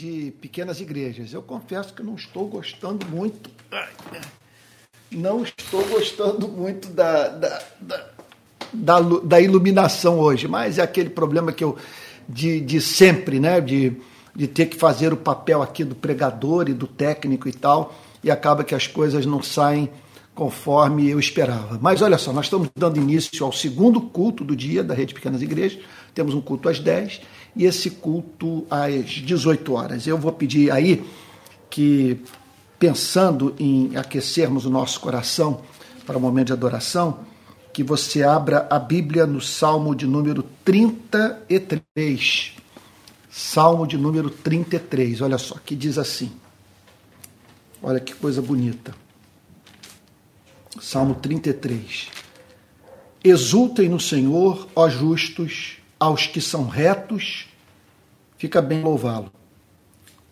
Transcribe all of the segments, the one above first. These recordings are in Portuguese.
de pequenas igrejas. Eu confesso que não estou gostando muito. Não estou gostando muito da, da, da, da, da iluminação hoje, mas é aquele problema que eu de, de sempre, né? De, de ter que fazer o papel aqui do pregador e do técnico e tal, e acaba que as coisas não saem conforme eu esperava. Mas olha só, nós estamos dando início ao segundo culto do dia da Rede Pequenas Igrejas. Temos um culto às 10 e esse culto às 18 horas. Eu vou pedir aí que, pensando em aquecermos o nosso coração para o momento de adoração, que você abra a Bíblia no Salmo de número 33. Salmo de número 33, olha só, que diz assim. Olha que coisa bonita. Salmo 33. Exultem no Senhor, ó justos, aos que são retos, fica bem louvá-lo.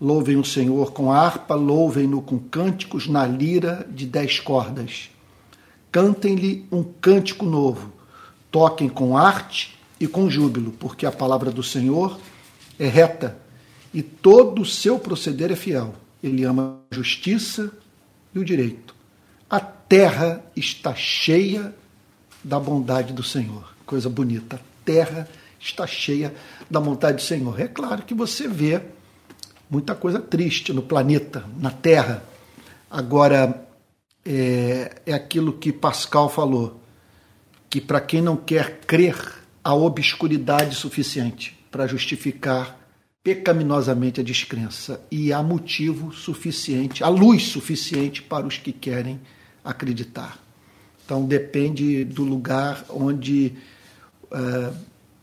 Louvem o Senhor com harpa, louvem-no com cânticos na lira de dez cordas. Cantem-lhe um cântico novo, toquem com arte e com júbilo, porque a palavra do Senhor é reta e todo o seu proceder é fiel. Ele ama a justiça e o direito. A terra está cheia da bondade do Senhor. Coisa bonita. A terra está cheia da vontade do Senhor. É claro que você vê muita coisa triste no planeta, na Terra. Agora, é, é aquilo que Pascal falou, que para quem não quer crer, há obscuridade suficiente para justificar pecaminosamente a descrença e há motivo suficiente, há luz suficiente para os que querem acreditar. Então depende do lugar onde uh,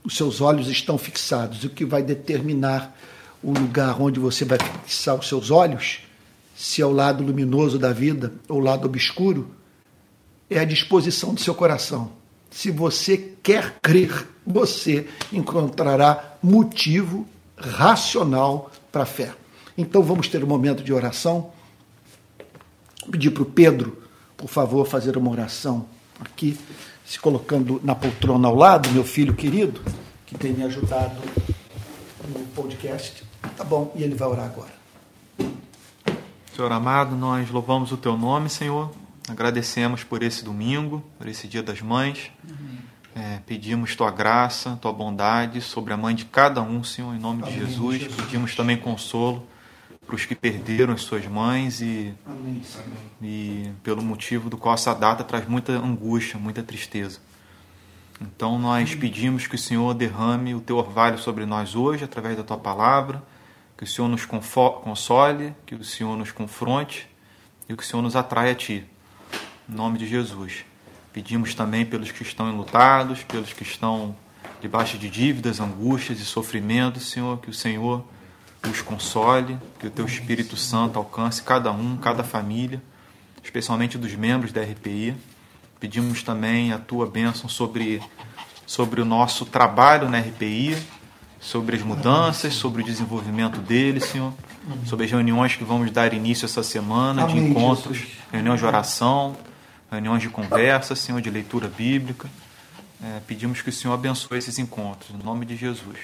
os seus olhos estão fixados. O que vai determinar o lugar onde você vai fixar os seus olhos, se é o lado luminoso da vida ou o lado obscuro, é a disposição do seu coração. Se você quer crer, você encontrará motivo racional para a fé. Então vamos ter um momento de oração. Pedir para o Pedro, por favor, fazer uma oração aqui se colocando na poltrona ao lado, meu filho querido, que tem me ajudado no podcast. Tá bom, e ele vai orar agora. Senhor amado, nós louvamos o teu nome, Senhor. Agradecemos por esse domingo, por esse dia das mães. Uhum. É, pedimos tua graça, tua bondade sobre a mãe de cada um, Senhor, em nome Amém, de Jesus. Jesus. Pedimos também consolo para os que perderam as suas mães e, Amém. e pelo motivo do qual essa data traz muita angústia, muita tristeza. Então nós pedimos que o Senhor derrame o teu orvalho sobre nós hoje através da tua palavra, que o Senhor nos console, que o Senhor nos confronte e que o Senhor nos atraia a ti. Em nome de Jesus. Pedimos também pelos que estão enlutados, pelos que estão debaixo de dívidas, angústias e sofrimentos, Senhor, que o Senhor os console, que o teu Espírito Santo alcance cada um, cada família, especialmente dos membros da RPI. Pedimos também a tua bênção sobre, sobre o nosso trabalho na RPI, sobre as mudanças, sobre o desenvolvimento dele, Senhor, sobre as reuniões que vamos dar início essa semana, de encontros, reuniões de oração, reuniões de conversa, Senhor, de leitura bíblica. É, pedimos que o Senhor abençoe esses encontros, em nome de Jesus.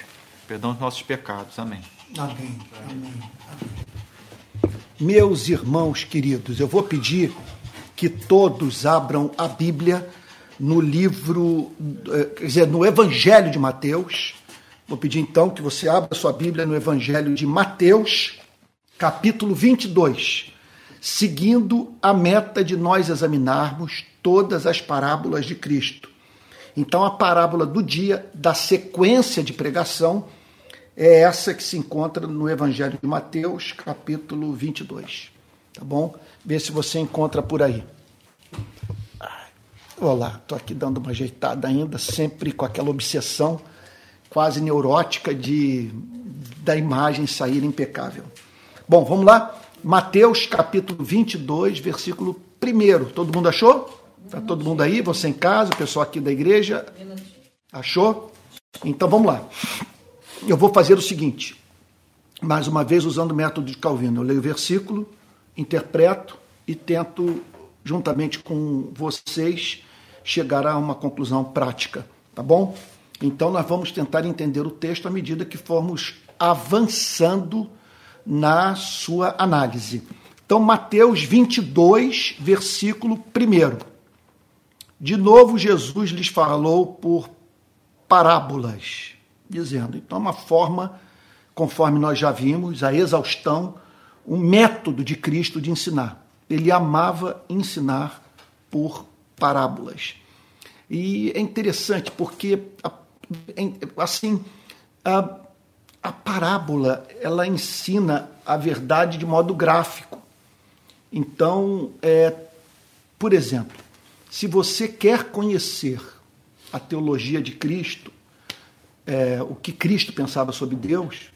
Perdão dos nossos pecados. Amém. Amém. Amém. Meus irmãos queridos, eu vou pedir que todos abram a Bíblia no livro, eh, quer dizer, no Evangelho de Mateus. Vou pedir então que você abra sua Bíblia no Evangelho de Mateus, capítulo 22, seguindo a meta de nós examinarmos todas as parábolas de Cristo. Então, a parábola do dia da sequência de pregação é essa que se encontra no Evangelho de Mateus, capítulo 22. Tá bom? Vê se você encontra por aí. Olá, estou aqui dando uma ajeitada ainda, sempre com aquela obsessão quase neurótica de da imagem sair impecável. Bom, vamos lá? Mateus capítulo 22, versículo 1. Todo mundo achou? Está todo mundo aí? Você em casa, o pessoal aqui da igreja? Achou? Então vamos lá eu vou fazer o seguinte, mais uma vez usando o método de Calvino. Eu leio o versículo, interpreto e tento, juntamente com vocês, chegar a uma conclusão prática, tá bom? Então nós vamos tentar entender o texto à medida que formos avançando na sua análise. Então, Mateus 22, versículo 1. De novo, Jesus lhes falou por parábolas, dizendo: então, uma forma, conforme nós já vimos, a exaustão, um método de Cristo de ensinar. Ele amava ensinar por parábolas. E é interessante porque, assim, a, a parábola ela ensina a verdade de modo gráfico. Então, é, por exemplo, se você quer conhecer a teologia de Cristo, é, o que Cristo pensava sobre Deus,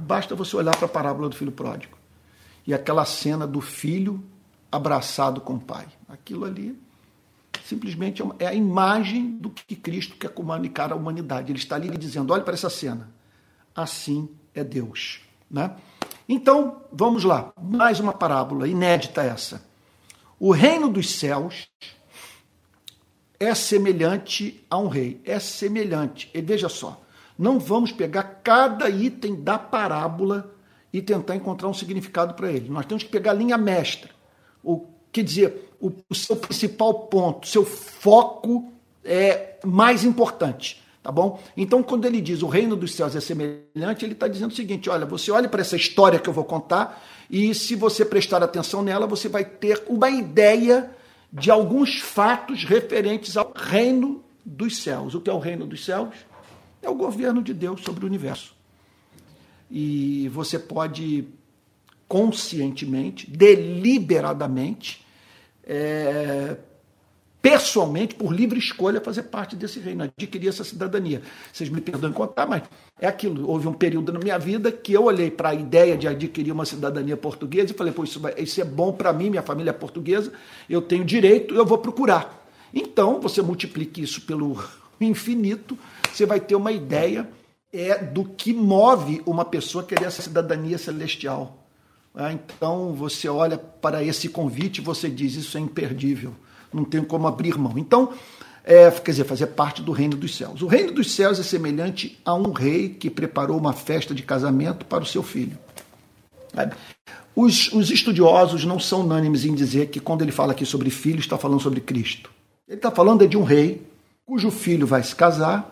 basta você olhar para a parábola do filho pródigo e aquela cena do filho abraçado com o pai. Aquilo ali simplesmente é, é a imagem do que Cristo quer comunicar à humanidade. Ele está ali dizendo: olhe para essa cena. Assim é Deus. Né? Então, vamos lá. Mais uma parábola inédita essa. O reino dos céus é semelhante a um rei. É semelhante. E veja só, não vamos pegar cada item da parábola e tentar encontrar um significado para ele. Nós temos que pegar a linha mestra. O, quer dizer, o, o seu principal ponto, seu foco é mais importante. Tá bom? Então, quando ele diz o reino dos céus é semelhante, ele está dizendo o seguinte: olha, você olha para essa história que eu vou contar, e se você prestar atenção nela, você vai ter uma ideia de alguns fatos referentes ao reino dos céus. O que é o reino dos céus? É o governo de Deus sobre o universo. E você pode conscientemente, deliberadamente, é, pessoalmente, por livre escolha, fazer parte desse reino, adquirir essa cidadania. Vocês me perdoem contar, mas é aquilo. Houve um período na minha vida que eu olhei para a ideia de adquirir uma cidadania portuguesa e falei, pô, isso, vai, isso é bom para mim, minha família é portuguesa, eu tenho direito, eu vou procurar. Então, você multiplique isso pelo infinito, você vai ter uma ideia é do que move uma pessoa querer essa cidadania celestial. Ah, então, você olha para esse convite e você diz, isso é imperdível não tenho como abrir mão. Então, é, quer dizer, fazer parte do reino dos céus. O reino dos céus é semelhante a um rei que preparou uma festa de casamento para o seu filho. Os, os, estudiosos não são unânimes em dizer que quando ele fala aqui sobre filho, está falando sobre Cristo. Ele está falando de um rei cujo filho vai se casar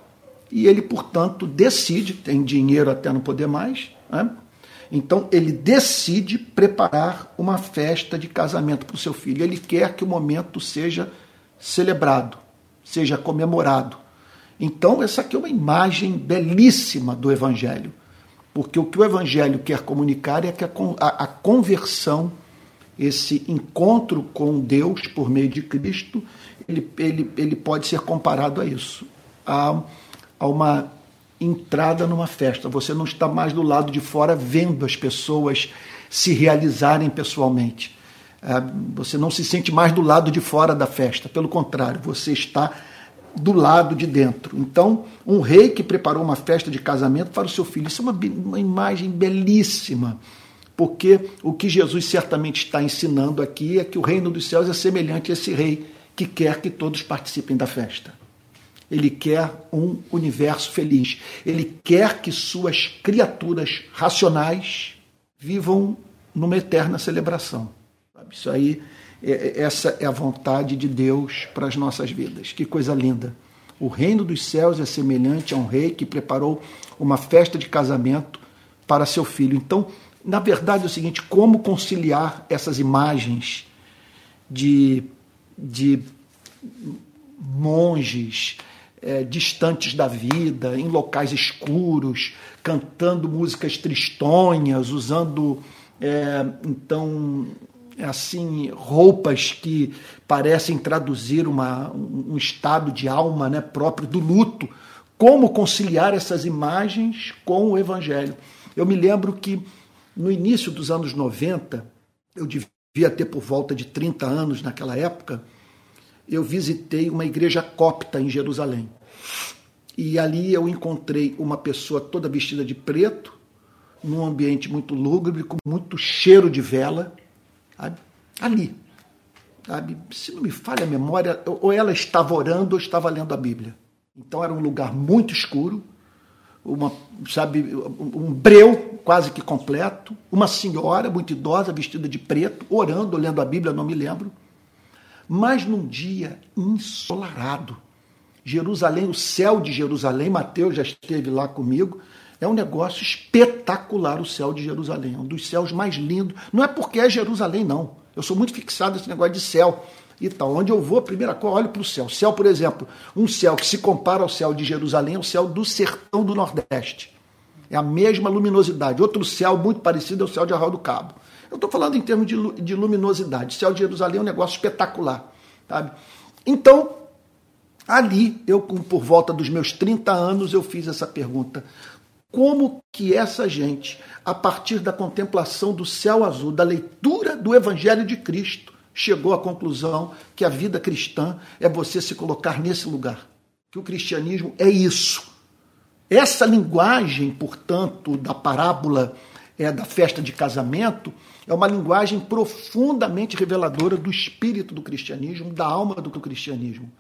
e ele, portanto, decide, tem dinheiro até não poder mais, né? Então ele decide preparar uma festa de casamento para o seu filho. Ele quer que o momento seja celebrado, seja comemorado. Então, essa aqui é uma imagem belíssima do Evangelho. Porque o que o Evangelho quer comunicar é que a, conversão, esse encontro com Deus por meio de Cristo, ele, ele, ele pode ser comparado a isso. A, a uma entrada numa festa. Você não está mais do lado de fora vendo as pessoas se realizarem pessoalmente. É, você não se sente mais do lado de fora da festa. Pelo contrário, você está do lado de dentro. Então, um rei que preparou uma festa de casamento para o seu filho. Isso é uma, uma imagem belíssima. Porque o que Jesus certamente está ensinando aqui é que o reino dos céus é semelhante a esse rei que quer que todos participem da festa. Ele quer um universo feliz. Ele quer que suas criaturas racionais vivam numa eterna celebração. Isso aí, é, é, essa é a vontade de Deus para as nossas vidas. Que coisa linda. O reino dos céus é semelhante a um rei que preparou uma festa de casamento para seu filho. Então, na verdade, é o seguinte: como conciliar essas imagens de, de monges, é, distantes da vida, em locais escuros, cantando músicas tristonhas, usando é, então assim roupas que parecem traduzir uma, um estado de alma né, próprio do luto. Como conciliar essas imagens com o Evangelho? Eu me lembro que no início dos anos 90, eu devia ter por volta de 30 anos naquela época, eu visitei uma igreja copta em Jerusalém. E ali eu encontrei uma pessoa toda vestida de preto, num ambiente muito lúgubre, com muito cheiro de vela, sabe? ali. Sabe? Se não me falha a memória, ou ela estava orando ou estava lendo a Bíblia. Então era um lugar muito escuro, uma, sabe, um breu quase que completo, uma senhora muito idosa, vestida de preto, orando, lendo a Bíblia, não me lembro. Mas num dia ensolarado, Jerusalém, o céu de Jerusalém, Mateus já esteve lá comigo, é um negócio espetacular o céu de Jerusalém, é um dos céus mais lindos. Não é porque é Jerusalém, não. Eu sou muito fixado nesse negócio de céu e tal. Onde eu vou, a primeira coisa, olho para o céu. Céu, por exemplo, um céu que se compara ao céu de Jerusalém é o céu do sertão do Nordeste. É a mesma luminosidade. Outro céu muito parecido é o céu de Arraial do Cabo. Eu estou falando em termos de, de luminosidade. O céu de Jerusalém é um negócio espetacular. Sabe? Então, ali, eu por volta dos meus 30 anos, eu fiz essa pergunta. Como que essa gente, a partir da contemplação do céu azul, da leitura do Evangelho de Cristo, chegou à conclusão que a vida cristã é você se colocar nesse lugar. Que o cristianismo é isso. Essa linguagem, portanto, da parábola é, da festa de casamento, é uma linguagem profundamente reveladora do espírito do cristianismo, da alma do cristianismo.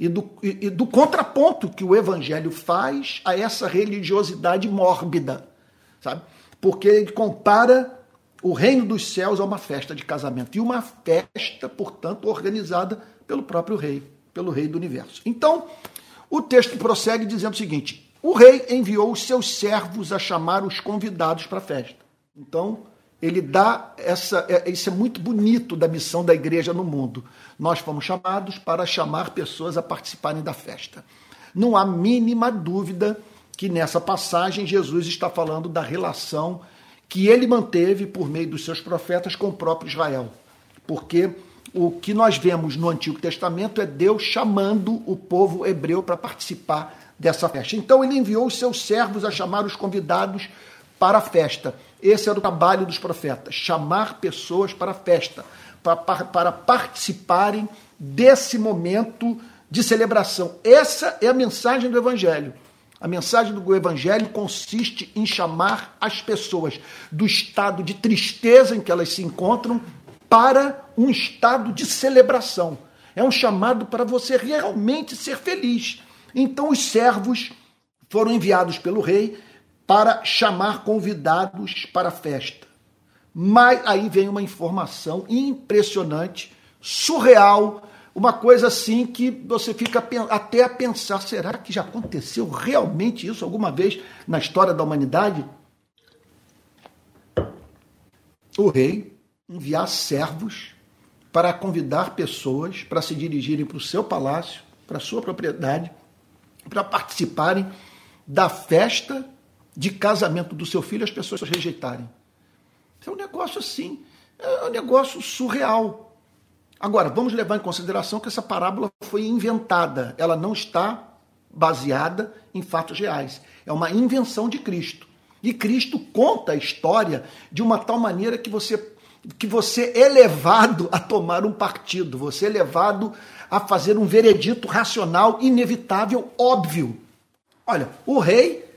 E do, e do contraponto que o evangelho faz a essa religiosidade mórbida, sabe? Porque ele compara o reino dos céus é uma festa de casamento. E uma festa, portanto, organizada pelo próprio rei, pelo rei do universo. Então, o texto prossegue dizendo o seguinte: o rei enviou os seus servos a chamar os convidados para a festa. Então, ele dá essa. É, isso é muito bonito da missão da igreja no mundo. Nós fomos chamados para chamar pessoas a participarem da festa. Não há mínima dúvida que nessa passagem Jesus está falando da relação que ele manteve por meio dos seus profetas com o próprio Israel. Porque o que nós vemos no Antigo Testamento é Deus chamando o povo hebreu para participar dessa festa. Então ele enviou os seus servos a chamar os convidados para a festa. Esse era o trabalho dos profetas, chamar pessoas para a festa, para, para, para participarem desse momento de celebração. Essa é a mensagem do Evangelho. A mensagem do Evangelho consiste em chamar as pessoas do estado de tristeza em que elas se encontram para um estado de celebração. É um chamado para você realmente ser feliz. Então, os servos foram enviados pelo rei para chamar convidados para a festa. Mas aí vem uma informação impressionante, surreal, uma coisa assim que você fica até a pensar: será que já aconteceu realmente isso alguma vez na história da humanidade? O rei enviar servos para convidar pessoas para se dirigirem para o seu palácio, para a sua propriedade, para participarem da festa de casamento do seu filho, as pessoas rejeitarem. É um negócio assim, é um negócio surreal. Agora, vamos levar em consideração que essa parábola foi inventada, ela não está baseada em fatos reais. É uma invenção de Cristo. E Cristo conta a história de uma tal maneira que você que você é levado a tomar um partido, você é levado a fazer um veredito racional, inevitável, óbvio. Olha, o rei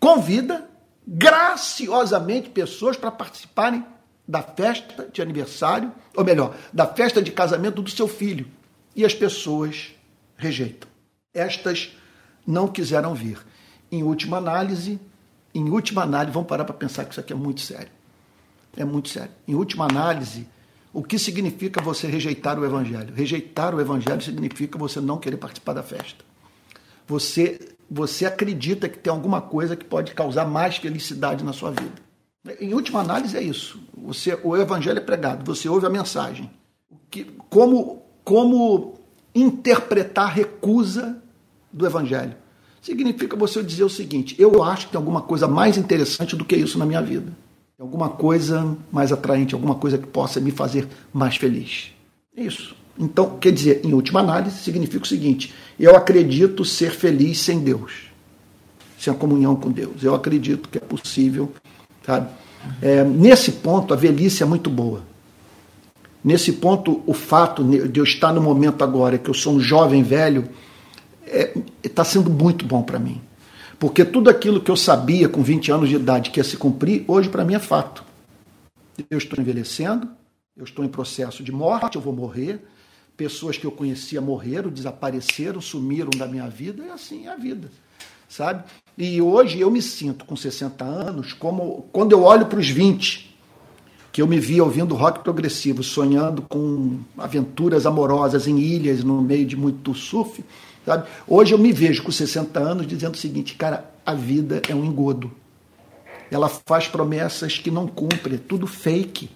convida graciosamente pessoas para participarem da festa de aniversário, ou melhor, da festa de casamento do seu filho. E as pessoas rejeitam. Estas não quiseram vir. Em última análise, em última análise, vamos parar para pensar que isso aqui é muito sério. É muito sério. Em última análise, o que significa você rejeitar o evangelho? Rejeitar o evangelho significa você não querer participar da festa. Você você acredita que tem alguma coisa que pode causar mais felicidade na sua vida. Em última análise é isso. Você, o evangelho é pregado, você ouve a mensagem. Que, como, como interpretar a recusa do evangelho? Significa você dizer o seguinte: eu acho que tem alguma coisa mais interessante do que isso na minha vida. Alguma coisa mais atraente, alguma coisa que possa me fazer mais feliz. É isso. Então, quer dizer, em última análise, significa o seguinte: eu acredito ser feliz sem Deus, sem a comunhão com Deus. Eu acredito que é possível Sabe? É, nesse ponto, a velhice é muito boa. Nesse ponto, o fato de eu estar no momento agora que eu sou um jovem velho está é, sendo muito bom para mim. Porque tudo aquilo que eu sabia com 20 anos de idade que ia se cumprir, hoje para mim é fato. Eu estou envelhecendo, eu estou em processo de morte, eu vou morrer. Pessoas que eu conhecia morreram, desapareceram, sumiram da minha vida, e assim é a vida. sabe? E hoje eu me sinto com 60 anos como quando eu olho para os 20, que eu me via ouvindo rock progressivo, sonhando com aventuras amorosas em ilhas no meio de muito surf, sabe? Hoje eu me vejo com 60 anos dizendo o seguinte, cara, a vida é um engodo. Ela faz promessas que não cumpre, é tudo fake.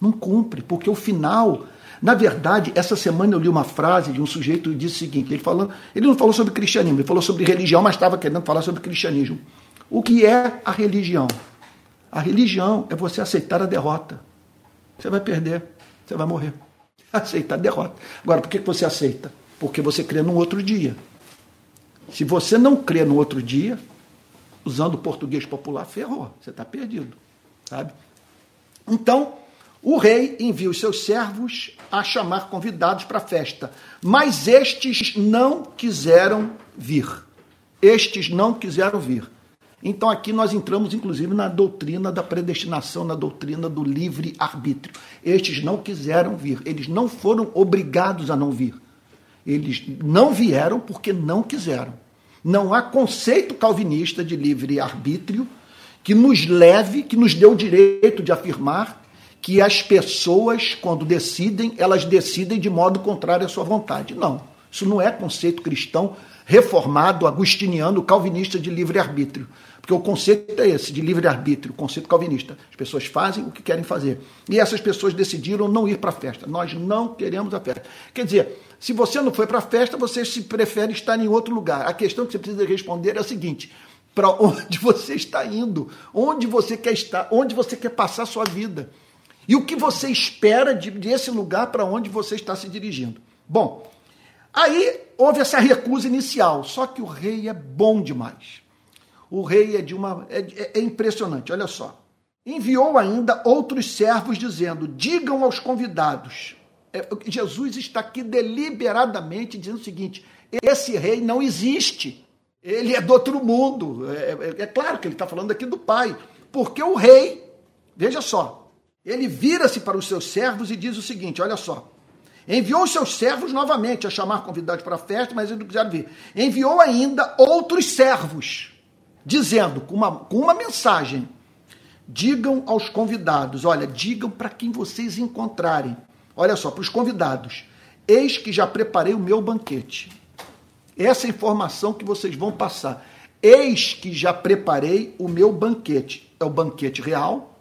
Não cumpre, porque o final na verdade, essa semana eu li uma frase de um sujeito que disse o seguinte: ele, falou, ele não falou sobre cristianismo, ele falou sobre religião, mas estava querendo falar sobre cristianismo. O que é a religião? A religião é você aceitar a derrota. Você vai perder, você vai morrer. Aceitar a derrota. Agora, por que você aceita? Porque você crê num outro dia. Se você não crê no outro dia, usando o português popular, ferrou, você está perdido. Sabe? Então, o rei envia os seus servos a chamar convidados para a festa, mas estes não quiseram vir. Estes não quiseram vir. Então aqui nós entramos inclusive na doutrina da predestinação, na doutrina do livre arbítrio. Estes não quiseram vir, eles não foram obrigados a não vir. Eles não vieram porque não quiseram. Não há conceito calvinista de livre arbítrio que nos leve, que nos dê o direito de afirmar que as pessoas, quando decidem, elas decidem de modo contrário à sua vontade. Não. Isso não é conceito cristão reformado, agustiniano, calvinista de livre-arbítrio. Porque o conceito é esse, de livre-arbítrio, conceito calvinista. As pessoas fazem o que querem fazer. E essas pessoas decidiram não ir para a festa. Nós não queremos a festa. Quer dizer, se você não foi para a festa, você se prefere estar em outro lugar. A questão que você precisa responder é a seguinte: para onde você está indo? Onde você quer estar? Onde você quer passar a sua vida? E o que você espera de, desse lugar para onde você está se dirigindo? Bom, aí houve essa recusa inicial, só que o rei é bom demais. O rei é de uma. é, é, é impressionante, olha só. Enviou ainda outros servos dizendo: digam aos convidados. É, Jesus está aqui deliberadamente dizendo o seguinte: esse rei não existe. Ele é do outro mundo. É, é, é claro que ele está falando aqui do pai. Porque o rei, veja só, ele vira-se para os seus servos e diz o seguinte: olha só. Enviou os seus servos novamente a chamar convidados para a festa, mas eles não quiseram vir. Enviou ainda outros servos, dizendo, com uma, com uma mensagem: digam aos convidados, olha, digam para quem vocês encontrarem. Olha só, para os convidados: eis que já preparei o meu banquete. Essa é informação que vocês vão passar. Eis que já preparei o meu banquete. É o banquete real,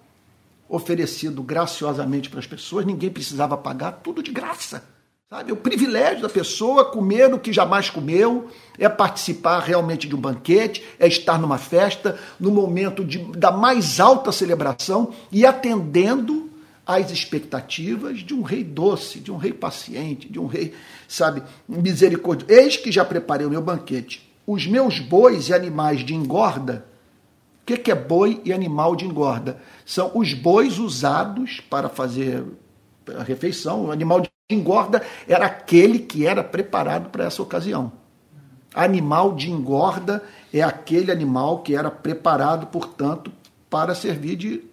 oferecido graciosamente para as pessoas, ninguém precisava pagar, tudo de graça. Sabe? O privilégio da pessoa comer o que jamais comeu, é participar realmente de um banquete, é estar numa festa, no momento de, da mais alta celebração e atendendo às expectativas de um rei doce, de um rei paciente, de um rei, sabe, misericordioso. Eis que já preparei o meu banquete. Os meus bois e animais de engorda o que é boi e animal de engorda? São os bois usados para fazer a refeição. O animal de engorda era aquele que era preparado para essa ocasião. Animal de engorda é aquele animal que era preparado, portanto, para servir de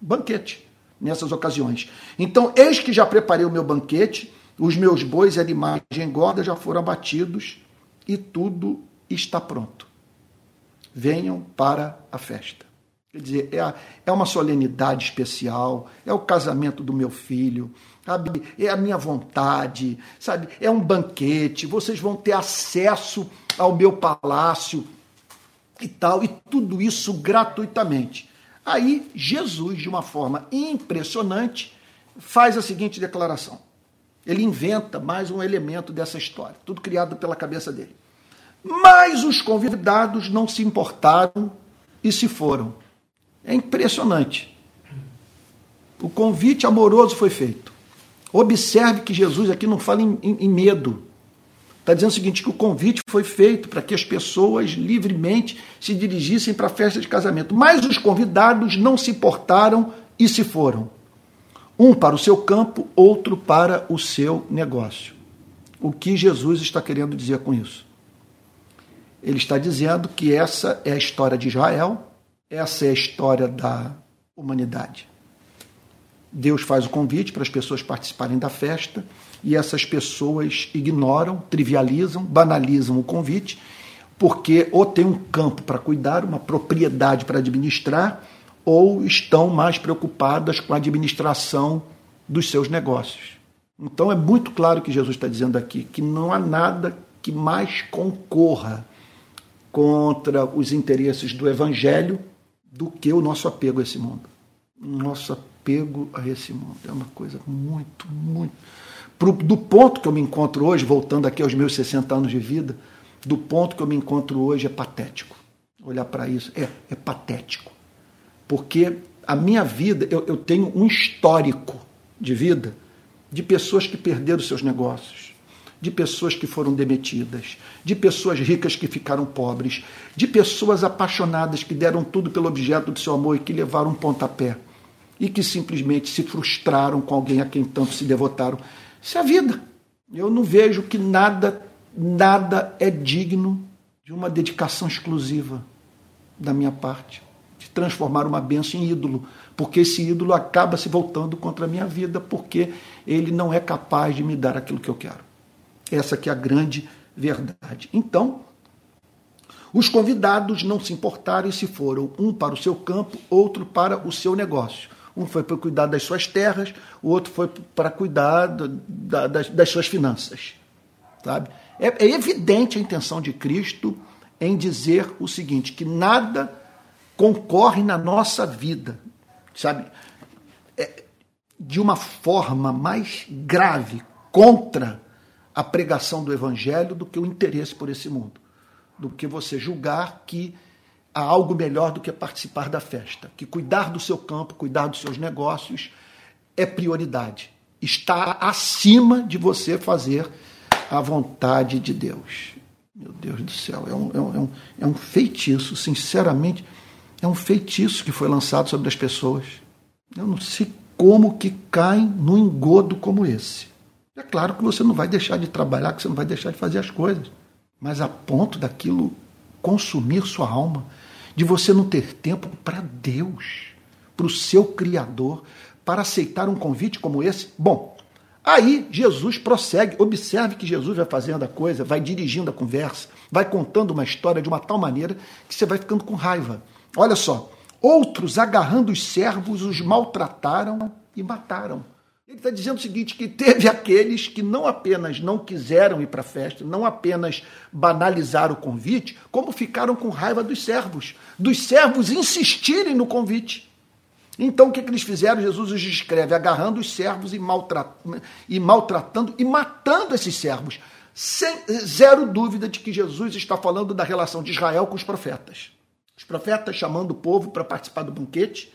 banquete nessas ocasiões. Então, eis que já preparei o meu banquete, os meus bois e animais de engorda já foram abatidos e tudo está pronto venham para a festa. Quer dizer, é, a, é uma solenidade especial, é o casamento do meu filho, sabe? é a minha vontade, sabe? É um banquete, vocês vão ter acesso ao meu palácio e tal, e tudo isso gratuitamente. Aí Jesus, de uma forma impressionante, faz a seguinte declaração. Ele inventa mais um elemento dessa história, tudo criado pela cabeça dele. Mas os convidados não se importaram e se foram. É impressionante. O convite amoroso foi feito. Observe que Jesus aqui não fala em, em, em medo. Está dizendo o seguinte: que o convite foi feito para que as pessoas livremente se dirigissem para a festa de casamento. Mas os convidados não se importaram e se foram. Um para o seu campo, outro para o seu negócio. O que Jesus está querendo dizer com isso? Ele está dizendo que essa é a história de Israel, essa é a história da humanidade. Deus faz o convite para as pessoas participarem da festa e essas pessoas ignoram, trivializam, banalizam o convite. porque ou tem um campo para cuidar, uma propriedade para administrar, ou estão mais preocupadas com a administração dos seus negócios. Então é muito claro que Jesus está dizendo aqui que não há nada que mais concorra contra os interesses do Evangelho do que o nosso apego a esse mundo. Nosso apego a esse mundo é uma coisa muito, muito. Do ponto que eu me encontro hoje, voltando aqui aos meus 60 anos de vida, do ponto que eu me encontro hoje é patético. Olhar para isso é, é patético. Porque a minha vida, eu, eu tenho um histórico de vida de pessoas que perderam seus negócios, de pessoas que foram demitidas, de pessoas ricas que ficaram pobres, de pessoas apaixonadas que deram tudo pelo objeto do seu amor e que levaram um pontapé e que simplesmente se frustraram com alguém a quem tanto se devotaram. Isso é a vida. Eu não vejo que nada, nada é digno de uma dedicação exclusiva da minha parte, de transformar uma bênção em ídolo, porque esse ídolo acaba se voltando contra a minha vida, porque ele não é capaz de me dar aquilo que eu quero. Essa que é a grande verdade. Então, os convidados não se importaram e se foram, um para o seu campo, outro para o seu negócio. Um foi para cuidar das suas terras, o outro foi para cuidar da, das, das, suas finanças. Sabe? É, é evidente a intenção de Cristo em dizer o seguinte: que nada concorre na nossa vida, sabe? É, de uma forma mais grave contra a pregação do evangelho do que o interesse por esse mundo, do que você julgar que há algo melhor do que participar da festa, que cuidar do seu campo, cuidar dos seus negócios é prioridade. Está acima de você fazer a vontade de Deus. Meu Deus do céu, é um, é um, é um é feitiço, sinceramente, é um feitiço que foi lançado sobre as pessoas. Eu não sei como que caem num engodo como esse. É claro que você não vai deixar de trabalhar, que você não vai deixar de fazer as coisas, mas a ponto daquilo consumir sua alma, de você não ter tempo para Deus, para o seu Criador, para aceitar um convite como esse? Bom, aí Jesus prossegue, observe que Jesus vai fazendo a coisa, vai dirigindo a conversa, vai contando uma história de uma tal maneira que você vai ficando com raiva. Olha só, outros agarrando os servos os maltrataram e mataram. Ele está dizendo o seguinte: que teve aqueles que não apenas não quiseram ir para a festa, não apenas banalizaram o convite, como ficaram com raiva dos servos, dos servos insistirem no convite. Então o que, que eles fizeram? Jesus os descreve agarrando os servos e, maltratando, e maltratando e matando esses servos. Sem zero dúvida de que Jesus está falando da relação de Israel com os profetas. Os profetas chamando o povo para participar do banquete,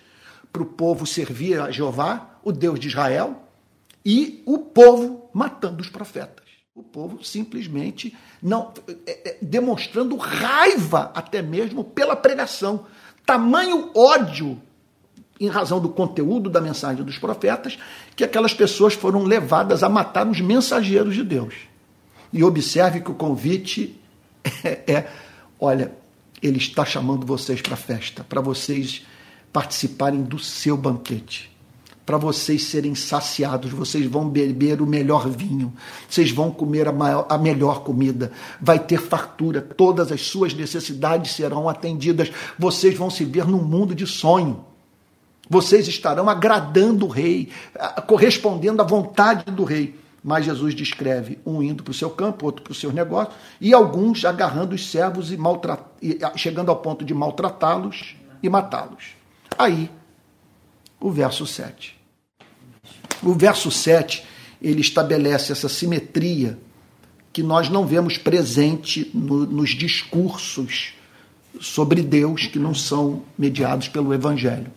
para o povo servir a Jeová, o Deus de Israel, e o povo matando os profetas. O povo simplesmente não é, é, demonstrando raiva até mesmo pela pregação. Tamanho ódio em razão do conteúdo da mensagem dos profetas, que aquelas pessoas foram levadas a matar os mensageiros de Deus. E observe que o convite é, é olha, ele está chamando vocês para a festa, para vocês participarem do seu banquete para vocês serem saciados. Vocês vão beber o melhor vinho, vocês vão comer a, maior, a melhor comida, vai ter fartura, todas as suas necessidades serão atendidas. Vocês vão se ver num mundo de sonho. Vocês estarão agradando o rei, correspondendo à vontade do rei. Mas Jesus descreve um indo para o seu campo, outro para os seus negócios, e alguns agarrando os servos e, e chegando ao ponto de maltratá-los e matá-los. Aí, o verso 7. O verso 7, ele estabelece essa simetria que nós não vemos presente no, nos discursos sobre Deus que não são mediados pelo Evangelho.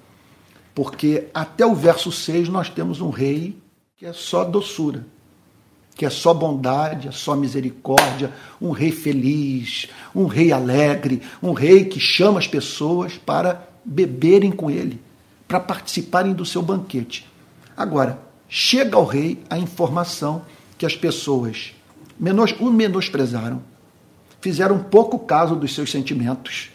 Porque até o verso 6 nós temos um rei que é só doçura, que é só bondade, é só misericórdia, um rei feliz, um rei alegre, um rei que chama as pessoas para beberem com ele, para participarem do seu banquete. Agora, chega ao rei a informação que as pessoas menos, o menosprezaram, fizeram pouco caso dos seus sentimentos,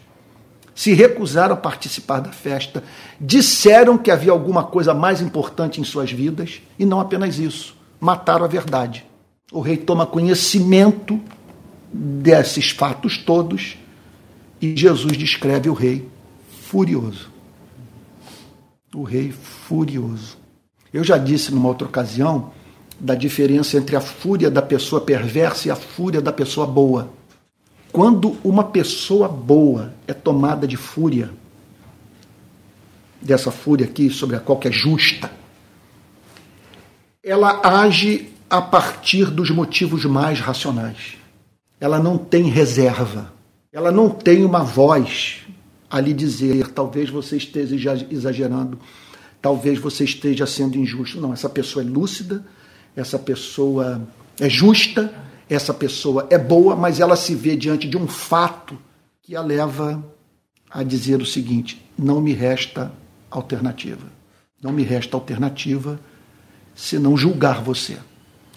se recusaram a participar da festa, disseram que havia alguma coisa mais importante em suas vidas e não apenas isso, mataram a verdade. O rei toma conhecimento desses fatos todos e Jesus descreve o rei furioso. O rei furioso. Eu já disse numa outra ocasião da diferença entre a fúria da pessoa perversa e a fúria da pessoa boa. Quando uma pessoa boa é tomada de fúria, dessa fúria aqui, sobre a qual que é justa, ela age a partir dos motivos mais racionais. Ela não tem reserva. Ela não tem uma voz a lhe dizer, talvez você esteja exagerando, talvez você esteja sendo injusto. Não, essa pessoa é lúcida, essa pessoa é justa, essa pessoa é boa, mas ela se vê diante de um fato que a leva a dizer o seguinte: não me resta alternativa. Não me resta alternativa senão julgar você.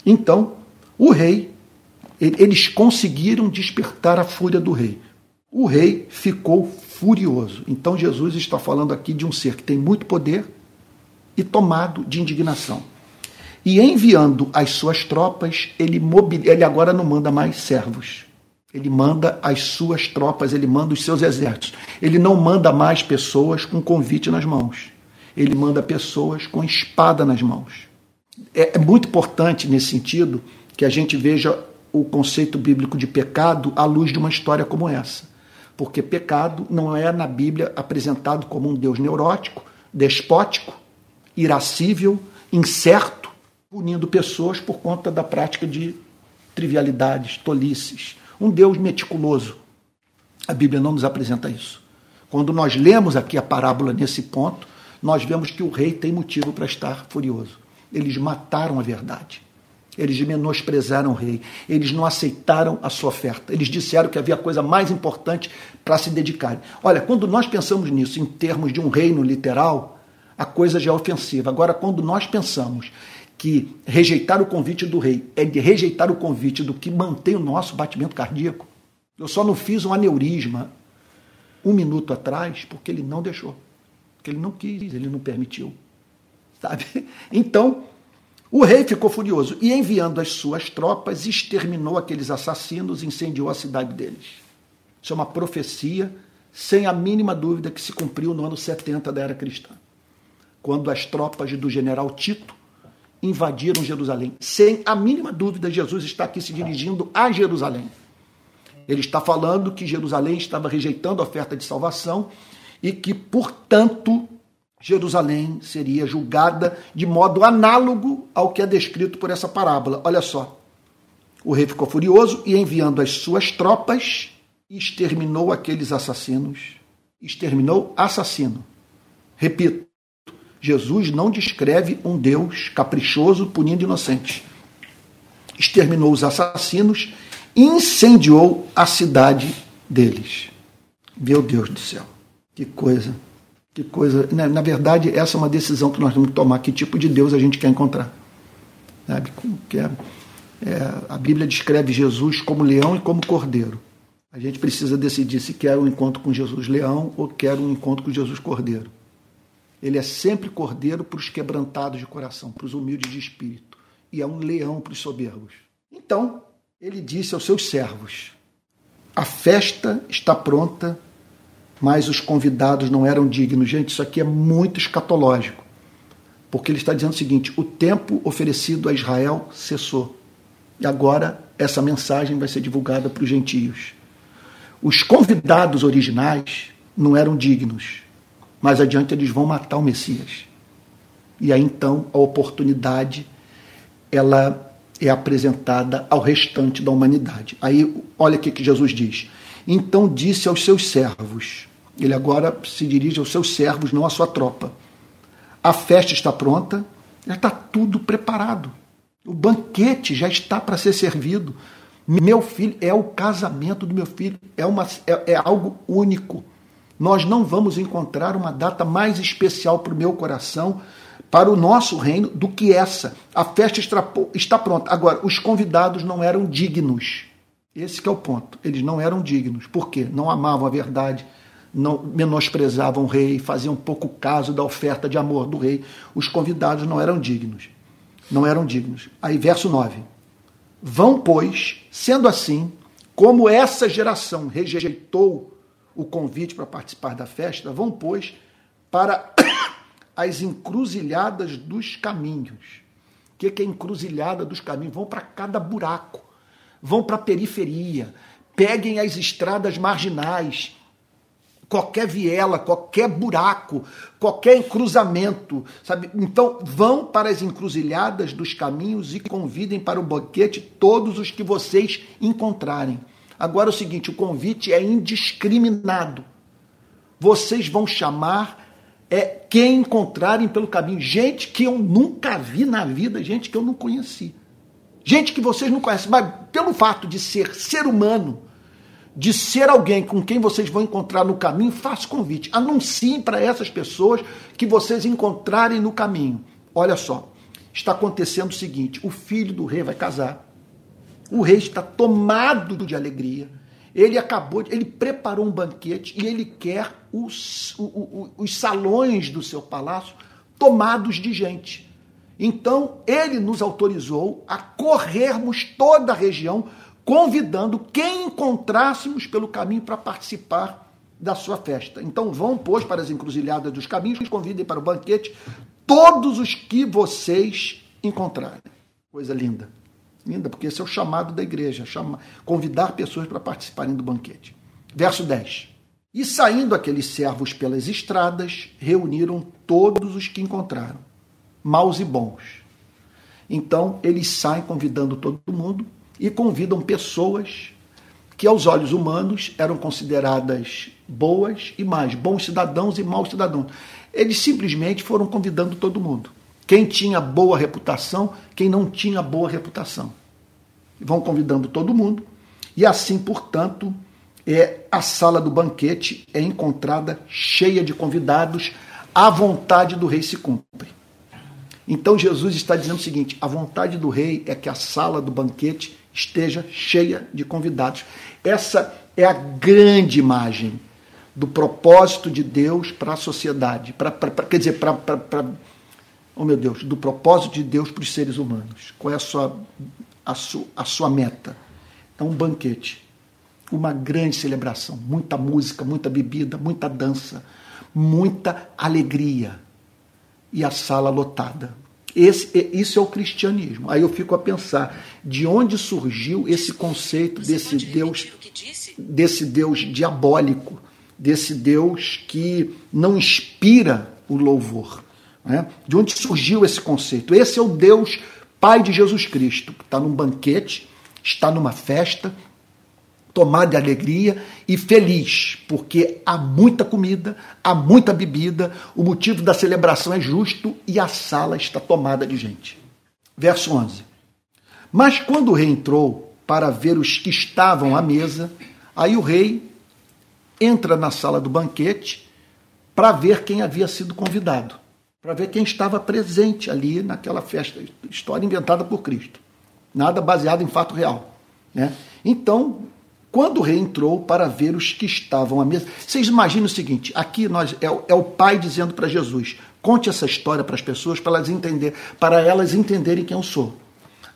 Então, o rei, eles conseguiram despertar a fúria do rei. O rei ficou furioso. Então, Jesus está falando aqui de um ser que tem muito poder e tomado de indignação. E enviando as suas tropas, ele, mobil... ele agora não manda mais servos. Ele manda as suas tropas, ele manda os seus exércitos. Ele não manda mais pessoas com convite nas mãos. Ele manda pessoas com espada nas mãos. É, é muito importante nesse sentido que a gente veja o conceito bíblico de pecado à luz de uma história como essa. Porque pecado não é na Bíblia apresentado como um Deus neurótico, despótico, irascível, incerto, punindo pessoas por conta da prática de trivialidades, tolices. Um Deus meticuloso. A Bíblia não nos apresenta isso. Quando nós lemos aqui a parábola nesse ponto, nós vemos que o rei tem motivo para estar furioso. Eles mataram a verdade. Eles menosprezaram o rei. Eles não aceitaram a sua oferta. Eles disseram que havia coisa mais importante para se dedicarem. Olha, quando nós pensamos nisso em termos de um reino literal, a coisa já é ofensiva. Agora, quando nós pensamos que rejeitar o convite do rei é de rejeitar o convite do que mantém o nosso batimento cardíaco, eu só não fiz um aneurisma um minuto atrás porque ele não deixou. Porque ele não quis, ele não permitiu. Sabe? Então, o rei ficou furioso e, enviando as suas tropas, exterminou aqueles assassinos, incendiou a cidade deles. Isso é uma profecia, sem a mínima dúvida, que se cumpriu no ano 70 da era cristã, quando as tropas do general Tito invadiram Jerusalém. Sem a mínima dúvida, Jesus está aqui se dirigindo a Jerusalém. Ele está falando que Jerusalém estava rejeitando a oferta de salvação e que, portanto, Jerusalém seria julgada de modo análogo ao que é descrito por essa parábola. Olha só. O rei ficou furioso e, enviando as suas tropas, exterminou aqueles assassinos. Exterminou assassino. Repito, Jesus não descreve um Deus caprichoso punindo inocentes. Exterminou os assassinos, incendiou a cidade deles. Meu Deus do céu, que coisa. Que coisa. Na, na, verdade, essa é uma decisão que nós temos que tomar. Que tipo de Deus a gente quer encontrar? Sabe? Que é, é, a Bíblia descreve Jesus como leão e como cordeiro. A gente precisa decidir se quer um encontro com Jesus leão ou quer um encontro com Jesus cordeiro. Ele é sempre cordeiro para os quebrantados de coração, para os humildes de espírito, e é um leão para os soberbos. Então, ele disse aos seus servos: A festa está pronta mas os convidados não eram dignos. Gente, isso aqui é muito escatológico, porque ele está dizendo o seguinte: o tempo oferecido a Israel cessou. E agora essa mensagem vai ser divulgada para os gentios. Os convidados originais não eram dignos. Mais adiante eles vão matar o Messias. E aí então a oportunidade ela é apresentada ao restante da humanidade. Aí olha o que Jesus diz. Então disse aos seus servos: ele agora se dirige aos seus servos, não à sua tropa. A festa está pronta, já está tudo preparado. O banquete já está para ser servido. Meu filho é o casamento do meu filho, é, uma, é, é algo único. Nós não vamos encontrar uma data mais especial para o meu coração, para o nosso reino, do que essa. A festa está pronta. Agora, os convidados não eram dignos. Esse é o ponto. Eles não eram dignos. Por quê? Não amavam a verdade, não menosprezavam o rei, faziam pouco caso da oferta de amor do rei. Os convidados não eram dignos. Não eram dignos. Aí, verso 9. Vão, pois, sendo assim, Como essa geração rejeitou o convite para participar da festa, vão, pois, para as encruzilhadas dos caminhos. O que é encruzilhada dos caminhos? Vão para cada buraco, vão para a periferia, peguem as estradas marginais, qualquer viela, qualquer buraco, qualquer encruzamento, sabe? Então vão para as encruzilhadas dos caminhos e convidem para o banquete todos os que vocês encontrarem. Agora é o seguinte, o convite é indiscriminado. Vocês vão chamar é quem encontrarem pelo caminho, gente que eu nunca vi na vida, gente que eu não conheci. Gente que vocês não conhecem, mas pelo fato de ser ser humano, de ser alguém com quem vocês vão encontrar no caminho, faça convite. Anunciem para essas pessoas que vocês encontrarem no caminho. Olha só, está acontecendo o seguinte: o filho do rei vai casar. O rei está tomado de alegria. Ele acabou, ele preparou um banquete e ele quer os, os, salões do seu palácio tomados de gente. Então, ele nos autorizou a corrermos toda a região convidando quem encontrássemos pelo caminho para participar da sua festa. Então vão, pois, para as encruzilhadas dos caminhos, convidem para o banquete todos os que vocês encontrarem. Coisa linda. Linda, porque esse é o chamado da igreja, chama, convidar pessoas para participarem do banquete. Verso 10. E saindo aqueles servos pelas estradas, reuniram todos os que encontraram, maus e bons. Então eles saem convidando todo mundo e convidam pessoas que aos olhos humanos eram consideradas boas e mais, bons cidadãos e maus cidadãos. Eles simplesmente foram convidando todo mundo. Quem tinha boa reputação, quem não tinha boa reputação. Vão convidando todo mundo. E assim, portanto, é a sala do banquete é encontrada cheia de convidados, a vontade do rei se cumpre. Então Jesus está dizendo o seguinte: a vontade do rei é que a sala do banquete esteja cheia de convidados. Essa é a grande imagem do propósito de Deus para a sociedade, pra quer dizer, para, oh meu Deus, do propósito de Deus para os seres humanos. Qual é a sua, a sua, a sua meta? É um banquete, uma grande celebração, muita música, muita bebida, muita dança, muita alegria e a sala lotada. Esse, isso é o cristianismo. Aí eu fico a pensar de onde surgiu esse conceito desse Deus, desse Deus diabólico, desse Deus que não inspira o louvor. Né? De onde surgiu esse conceito? Esse é o Deus Pai de Jesus Cristo, que está num banquete, está numa festa, tomado de alegria e feliz, porque há muita comida, há muita bebida, o motivo da celebração é justo e a sala está tomada de gente. Verso 11. Mas quando o rei entrou para ver os que estavam à mesa, aí o rei entra na sala do banquete para ver quem havia sido convidado, para ver quem estava presente ali naquela festa, história inventada por Cristo, nada baseado em fato real. Né? Então, quando o rei entrou para ver os que estavam à mesa. Vocês imaginam o seguinte: aqui nós é, é o pai dizendo para Jesus: conte essa história para as pessoas, para elas, entender, para elas entenderem quem eu sou.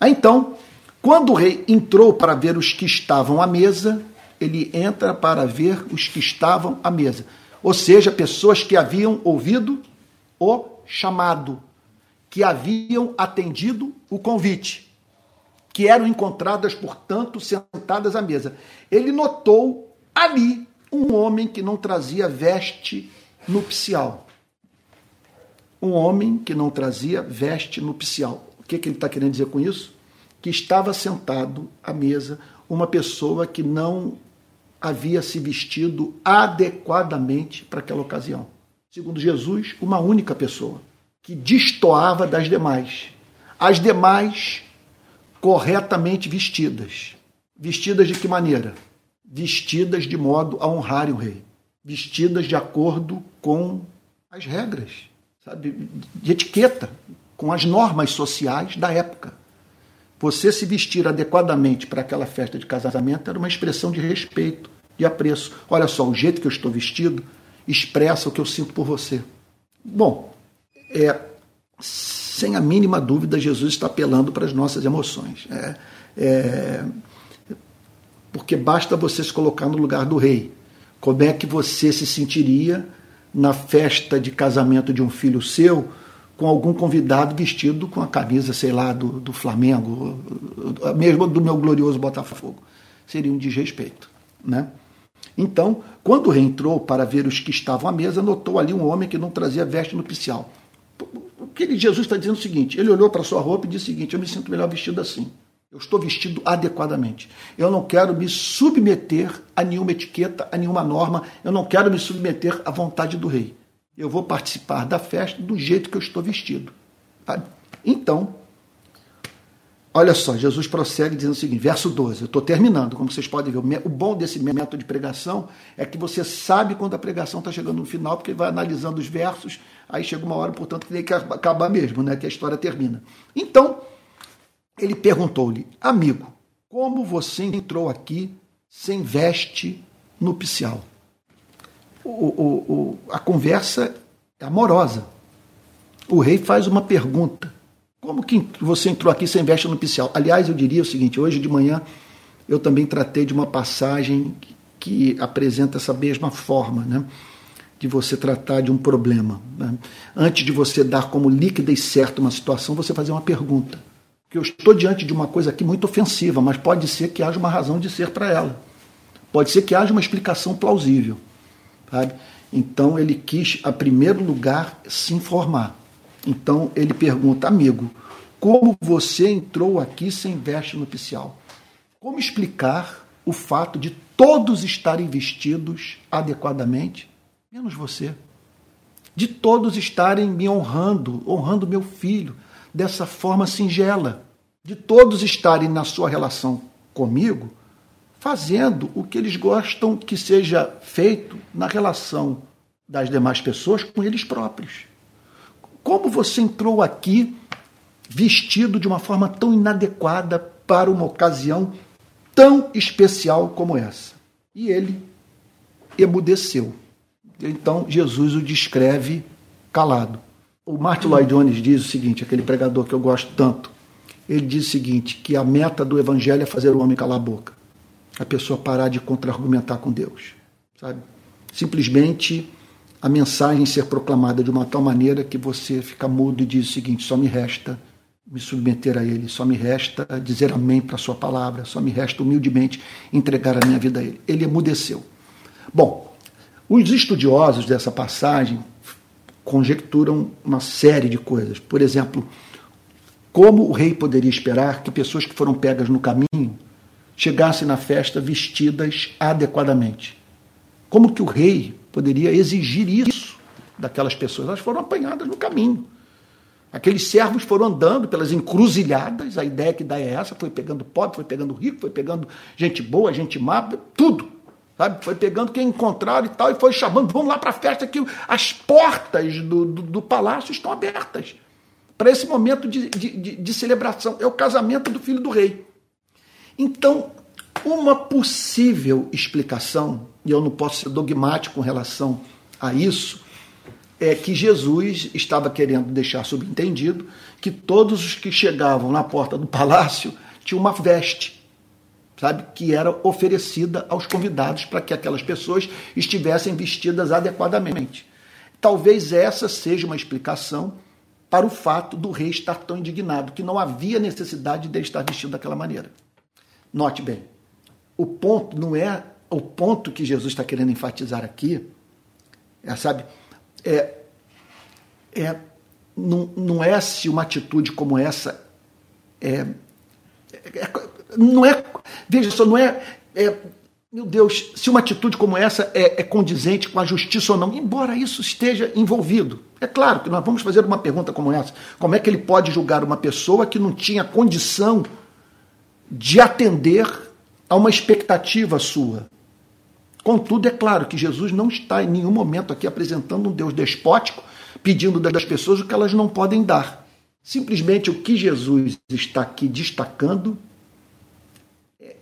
Aí então, quando o rei entrou para ver os que estavam à mesa, ele entra para ver os que estavam à mesa. Ou seja, pessoas que haviam ouvido o chamado, que haviam atendido o convite que eram encontradas, portanto, sentadas à mesa. Ele notou ali um homem que não trazia veste nupcial. Um homem que não trazia veste nupcial. O que, que ele está querendo dizer com isso? Que estava sentado à mesa uma pessoa que não havia se vestido adequadamente para aquela ocasião. Segundo Jesus, uma única pessoa que destoava das demais. As demais corretamente vestidas. Vestidas de que maneira? Vestidas de modo a honrarem o rei. Vestidas de acordo com as regras, sabe? De etiqueta, com as normas sociais da época. Você se vestir adequadamente para aquela festa de casamento era uma expressão de respeito, de apreço. Olha só, o jeito que eu estou vestido expressa o que eu sinto por você. Bom, é, sem a mínima dúvida, Jesus está apelando para as nossas emoções. É, é, porque basta você se colocar no lugar do rei. Como é que você se sentiria na festa de casamento de um filho seu com algum convidado vestido com a camisa, sei lá, do, do Flamengo, mesmo do meu glorioso Botafogo? Seria um desrespeito, né? Então, quando reentrou para ver os que estavam à mesa, notou ali um homem que não trazia veste nupcial. O que ele, Jesus está dizendo é o seguinte: ele olhou para sua roupa e disse o seguinte: Eu me sinto melhor vestido assim. Eu estou vestido adequadamente. Eu não quero me submeter a nenhuma etiqueta, a nenhuma norma. Eu não quero me submeter à vontade do rei. Eu vou participar da festa do jeito que eu estou vestido. Então, Olha só, Jesus prossegue dizendo o seguinte, verso 12, eu estou terminando, como vocês podem ver. O bom desse método de pregação é que você sabe quando a pregação está chegando no final, porque vai analisando os versos, aí chega uma hora, portanto, que tem que acabar mesmo, né? que a história termina. Então, ele perguntou-lhe, amigo, como você entrou aqui sem veste nupcial? O, o, o, a conversa é amorosa. O rei faz uma pergunta como que você entrou aqui sem veste nupcial? Aliás, eu diria o seguinte: hoje de manhã eu também tratei de uma passagem que apresenta essa mesma forma, né? De você tratar de um problema. Né? Antes de você dar como líquida e certa uma situação, você fazer uma pergunta. Porque eu estou diante de uma coisa aqui muito ofensiva, mas pode ser que haja uma razão de ser para ela. Pode ser que haja uma explicação plausível. Sabe? Então ele quis, a primeiro lugar, se informar. Então ele pergunta, amigo, como você entrou aqui sem veste nupcial? Como explicar o fato de todos estarem vestidos adequadamente, menos você? De todos estarem me honrando, honrando meu filho, dessa forma singela. De todos estarem na sua relação comigo, fazendo o que eles gostam que seja feito na relação das demais pessoas com eles próprios. Como você entrou aqui vestido de uma forma tão inadequada para uma ocasião tão especial como essa? E ele emudeceu. Então Jesus o descreve calado. O Martin Lloyd Jones diz o seguinte, aquele pregador que eu gosto tanto. Ele diz o seguinte, que a meta do evangelho é fazer o homem calar a boca. A pessoa parar de contra-argumentar com Deus. Sabe? Simplesmente a mensagem ser proclamada de uma tal maneira que você fica mudo e diz o seguinte: só me resta me submeter a Ele, só me resta dizer amém para a Sua palavra, só me resta humildemente entregar a minha vida a Ele. Ele emudeceu. Bom, os estudiosos dessa passagem conjecturam uma série de coisas. Por exemplo, como o rei poderia esperar que pessoas que foram pegas no caminho chegassem na festa vestidas adequadamente? Como que o rei poderia exigir isso daquelas pessoas. Elas foram apanhadas no caminho. Aqueles servos foram andando pelas encruzilhadas, a ideia que dá é essa, foi pegando pobre, foi pegando rico, foi pegando gente boa, gente má, tudo. Sabe? Foi pegando quem encontraram e tal, e foi chamando, vamos lá para a festa, que as portas do, do, do palácio estão abertas para esse momento de, de, de, de celebração. É o casamento do filho do rei. Então, uma possível explicação, e eu não posso ser dogmático com relação a isso, é que Jesus estava querendo deixar subentendido que todos os que chegavam na porta do palácio tinham uma veste, sabe, que era oferecida aos convidados para que aquelas pessoas estivessem vestidas adequadamente. Talvez essa seja uma explicação para o fato do rei estar tão indignado, que não havia necessidade de estar vestido daquela maneira. Note bem, o ponto não é o ponto que Jesus está querendo enfatizar aqui, é, sabe, é, é não, não é se uma atitude como essa é, é não é, veja só, não é, é, meu Deus, se uma atitude como essa é, é, condizente com a justiça ou não, embora isso esteja envolvido. É claro que nós vamos fazer uma pergunta como essa: como é que ele pode julgar uma pessoa que não tinha condição de atender a uma expectativa sua. Contudo, é claro que Jesus não está em nenhum momento aqui apresentando um Deus despótico, pedindo das pessoas o que elas não podem dar. Simplesmente o que Jesus está aqui destacando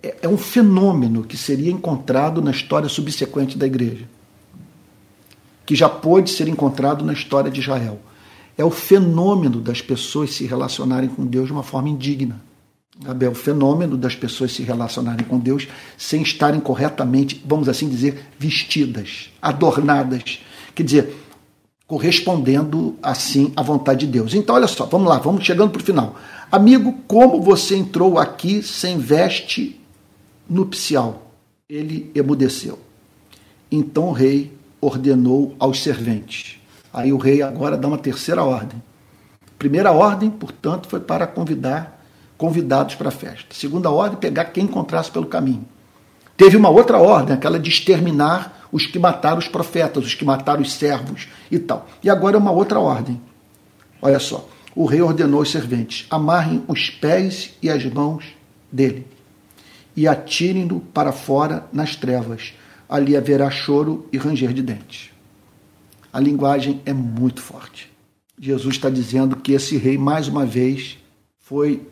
é, é um fenômeno que seria encontrado na história subsequente da igreja, que já pôde ser encontrado na história de Israel. É o fenômeno das pessoas se relacionarem com Deus de uma forma indigna É o fenômeno das pessoas se relacionarem com Deus sem estarem corretamente, vamos assim dizer, vestidas, adornadas. Quer dizer, correspondendo assim à vontade de Deus. Então, olha só, vamos lá, vamos chegando para o final. Amigo, como você entrou aqui sem veste nupcial? Ele emudeceu. Então o rei ordenou aos serventes. Aí o rei agora dá uma terceira ordem. Primeira ordem, portanto, foi para convidar convidados para a festa. Segunda ordem, pegar quem encontrasse pelo caminho. Teve uma outra ordem, aquela de exterminar os que mataram os profetas, os que mataram os servos e tal. E agora é uma outra ordem. Olha só. O rei ordenou aos serventes: amarrem os pés e as mãos dele e atirem-no para fora nas trevas. Ali haverá choro e ranger de dentes. A linguagem é muito forte. Jesus está dizendo que esse rei, mais uma vez, foi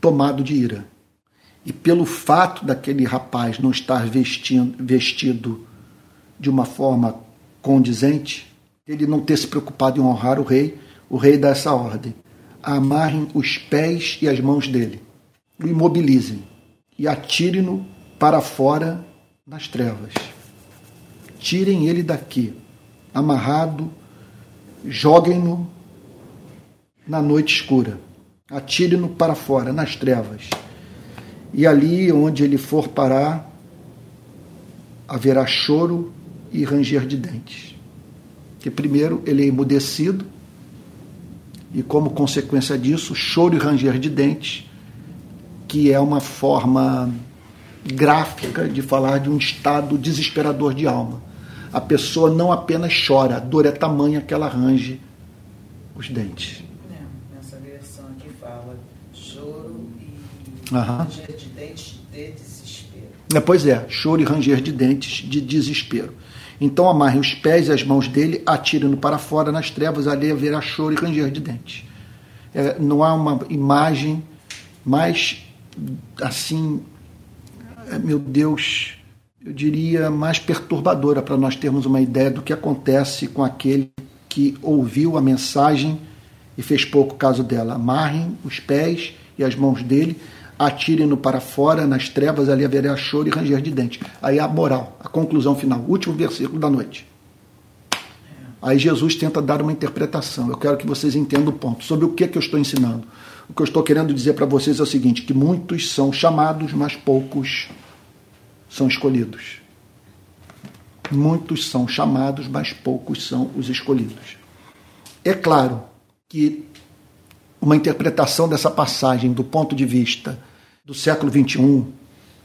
tomado de ira. E pelo fato daquele rapaz não estar vestindo, vestido de uma forma condizente, ele não ter se preocupado em honrar o rei, o rei dá essa ordem: amarrem os pés e as mãos dele, o imobilizem e atirem-no para fora nas trevas. Tirem ele daqui, amarrado, joguem-no na noite escura atire-no para fora, nas trevas. E ali onde ele for parar, haverá choro e ranger de dentes. Que primeiro ele é emudecido, e como consequência disso, choro e ranger de dentes, que é uma forma gráfica de falar de um estado desesperador de alma. A pessoa não apenas chora, a dor é tamanha que ela range os dentes. Ranger de dentes de desespero. É, pois é, choro e ranger de dentes de desespero. Então amarrem os pés e as mãos dele, atirem-no para fora nas trevas, ali haverá choro e ranger de dentes. É, não há uma imagem mais assim, é, meu Deus, eu diria mais perturbadora para nós termos uma ideia do que acontece com aquele que ouviu a mensagem e fez pouco caso dela. Amarrem os pés e as mãos dele, atirem-no para fora, nas trevas ali haverá choro e ranger de dentes. Aí a moral, a conclusão final, último versículo da noite. Aí Jesus tenta dar uma interpretação. Eu quero que vocês entendam o ponto. Sobre o que, que eu estou ensinando. O que eu estou querendo dizer para vocês é o seguinte: que muitos são chamados, mas poucos são escolhidos. Muitos são chamados, mas poucos são os escolhidos. É claro que uma interpretação dessa passagem do ponto de vista do século XXI,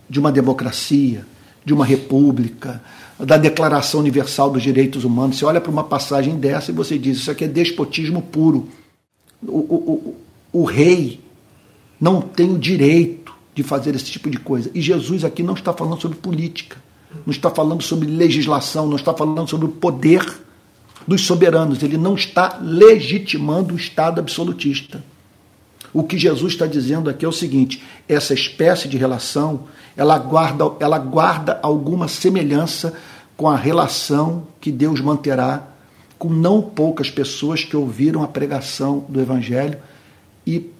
de uma democracia, de uma república, da Declaração Universal dos Direitos Humanos. Você olha para uma passagem dessa e você diz: Isso aqui é despotismo puro. O, o, o, o rei não tem o direito de fazer esse tipo de coisa. E Jesus aqui não está falando sobre política, não está falando sobre legislação, não está falando sobre o poder dos soberanos. Ele não está legitimando o Estado absolutista. O que Jesus está dizendo aqui é o seguinte: essa espécie de relação ela guarda, ela guarda alguma semelhança com a relação que Deus manterá com não poucas pessoas que ouviram a pregação do Evangelho e,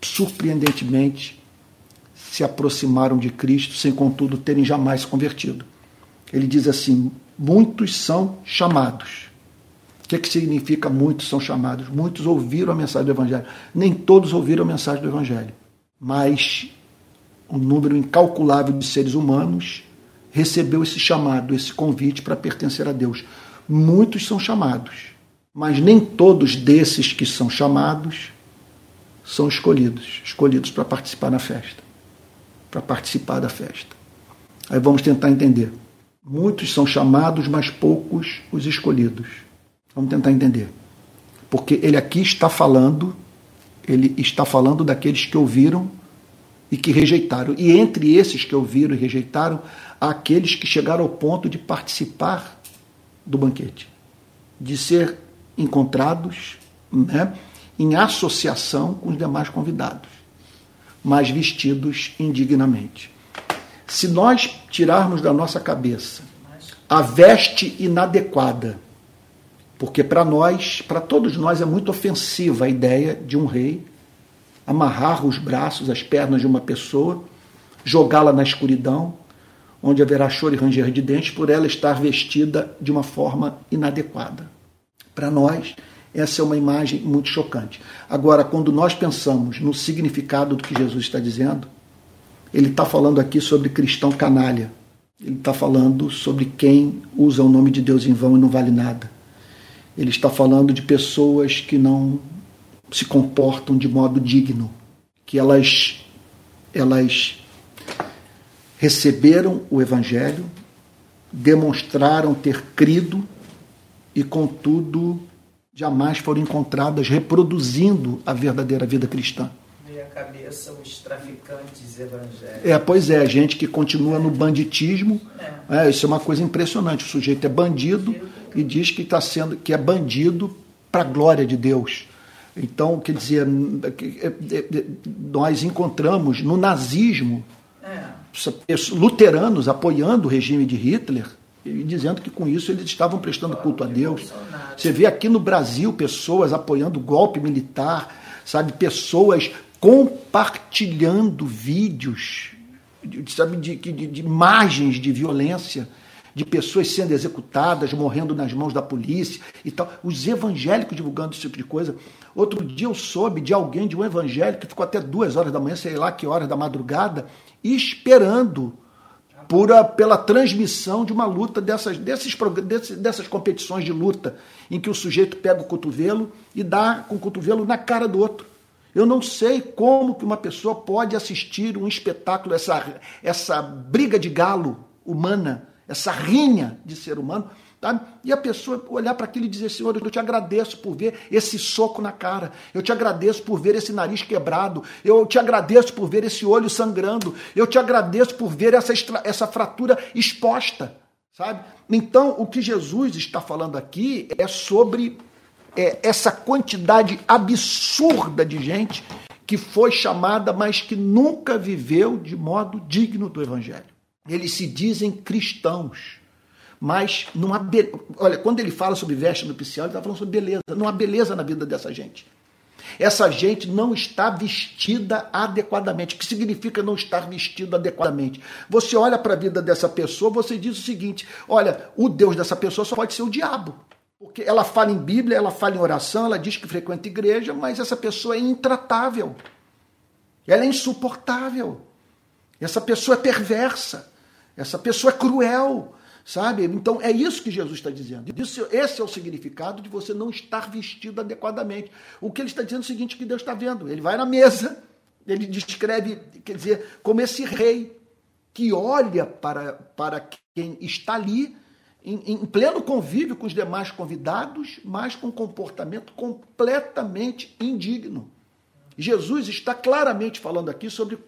surpreendentemente, se aproximaram de Cristo sem, contudo, terem jamais se convertido. Ele diz assim: muitos são chamados o que, é que significa muitos são chamados? Muitos ouviram a mensagem do Evangelho. Nem todos ouviram a mensagem do Evangelho. Mas um número incalculável de seres humanos recebeu esse chamado, esse convite para pertencer a Deus. Muitos são chamados, mas nem todos desses que são chamados são escolhidos escolhidos para participar na festa, para participar da festa. Aí vamos tentar entender. Muitos são chamados, mas poucos os escolhidos. Vamos tentar entender. Porque ele aqui está falando, ele está falando daqueles que ouviram e que rejeitaram. E entre esses que ouviram e rejeitaram, há aqueles que chegaram ao ponto de participar do banquete, de ser encontrados né, em associação com os demais convidados, mas vestidos indignamente. Se nós tirarmos da nossa cabeça a veste inadequada porque para nós, para todos nós, é muito ofensiva a ideia de um rei amarrar os braços, as pernas de uma pessoa, jogá-la na escuridão, onde haverá choro e ranger de dentes por ela estar vestida de uma forma inadequada. Para nós, essa é uma imagem muito chocante. Agora, quando nós pensamos no significado do que Jesus está dizendo, ele está falando aqui sobre cristão canalha. Ele está falando sobre quem usa o nome de Deus em vão e não vale nada. Ele está falando de pessoas que não se comportam de modo digno, que elas elas receberam o evangelho, demonstraram ter crido e contudo jamais foram encontradas reproduzindo a verdadeira vida cristã. Minha cabeça, os traficantes evangélicos. É, pois é, gente que continua no banditismo. É. é. isso é uma coisa impressionante. O sujeito é bandido e diz que está sendo que é bandido para a glória de Deus. Então, quer dizer, é, é, nós encontramos no nazismo é. luteranos apoiando o regime de Hitler e dizendo que com isso eles estavam prestando culto a Deus. Você vê aqui no Brasil pessoas apoiando o golpe militar, sabe, pessoas compartilhando vídeos, sabe, de, de, de imagens de violência de pessoas sendo executadas, morrendo nas mãos da polícia e tal. Os evangélicos divulgando esse tipo de coisa. Outro dia eu soube de alguém, de um evangélico, que ficou até duas horas da manhã, sei lá que horas da madrugada, esperando por a, pela transmissão de uma luta dessas, desses, dessas competições de luta, em que o sujeito pega o cotovelo e dá com o cotovelo na cara do outro. Eu não sei como que uma pessoa pode assistir um espetáculo, essa, essa briga de galo humana, essa rinha de ser humano, tá? e a pessoa olhar para aquilo e dizer: Senhor, eu te agradeço por ver esse soco na cara, eu te agradeço por ver esse nariz quebrado, eu te agradeço por ver esse olho sangrando, eu te agradeço por ver essa, essa fratura exposta. Sabe? Então, o que Jesus está falando aqui é sobre é, essa quantidade absurda de gente que foi chamada, mas que nunca viveu de modo digno do Evangelho. Eles se dizem cristãos, mas não há. Be... Olha, quando ele fala sobre veste nupcial, ele está falando sobre beleza. Não há beleza na vida dessa gente. Essa gente não está vestida adequadamente. O que significa não estar vestido adequadamente? Você olha para a vida dessa pessoa, você diz o seguinte: olha, o Deus dessa pessoa só pode ser o diabo. Porque ela fala em Bíblia, ela fala em oração, ela diz que frequenta igreja, mas essa pessoa é intratável. Ela é insuportável. Essa pessoa é perversa. Essa pessoa é cruel, sabe? Então é isso que Jesus está dizendo. Isso, esse é o significado de você não estar vestido adequadamente. O que ele está dizendo é o seguinte: que Deus está vendo. Ele vai na mesa, ele descreve, quer dizer, como esse rei que olha para, para quem está ali em, pleno convívio com os demais convidados, mas com um comportamento completamente indigno. Jesus está claramente falando aqui sobre,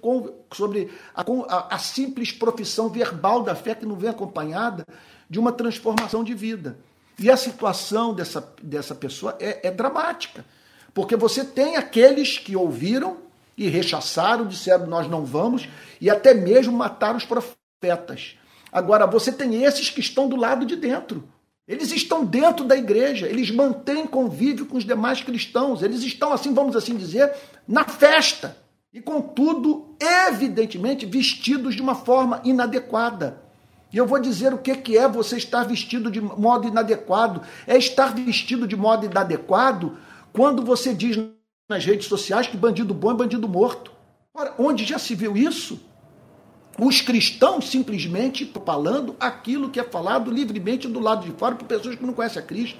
sobre a, a, a, simples profissão verbal da fé que não vem acompanhada de uma transformação de vida. E a situação dessa, dessa pessoa é, é dramática, porque você tem aqueles que ouviram e rechaçaram, disseram nós não vamos, e até mesmo mataram os profetas. Agora, você tem esses que estão do lado de dentro, eles estão dentro da igreja, eles mantêm convívio com os demais cristãos, eles estão, assim, vamos assim dizer, na festa. E, contudo, evidentemente, vestidos de uma forma inadequada. E eu vou dizer o que é você estar vestido de modo inadequado. É estar vestido de modo inadequado quando você diz nas redes sociais que bandido bom é bandido morto. Ora, onde já se viu isso? Os cristãos simplesmente propalando aquilo que é falado livremente do lado de fora por pessoas que não conhecem a Cristo.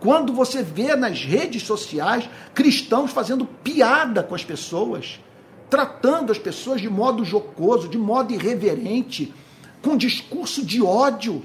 Quando você vê nas redes sociais cristãos fazendo piada com as pessoas, tratando as pessoas de modo jocoso, de modo irreverente, com discurso de ódio.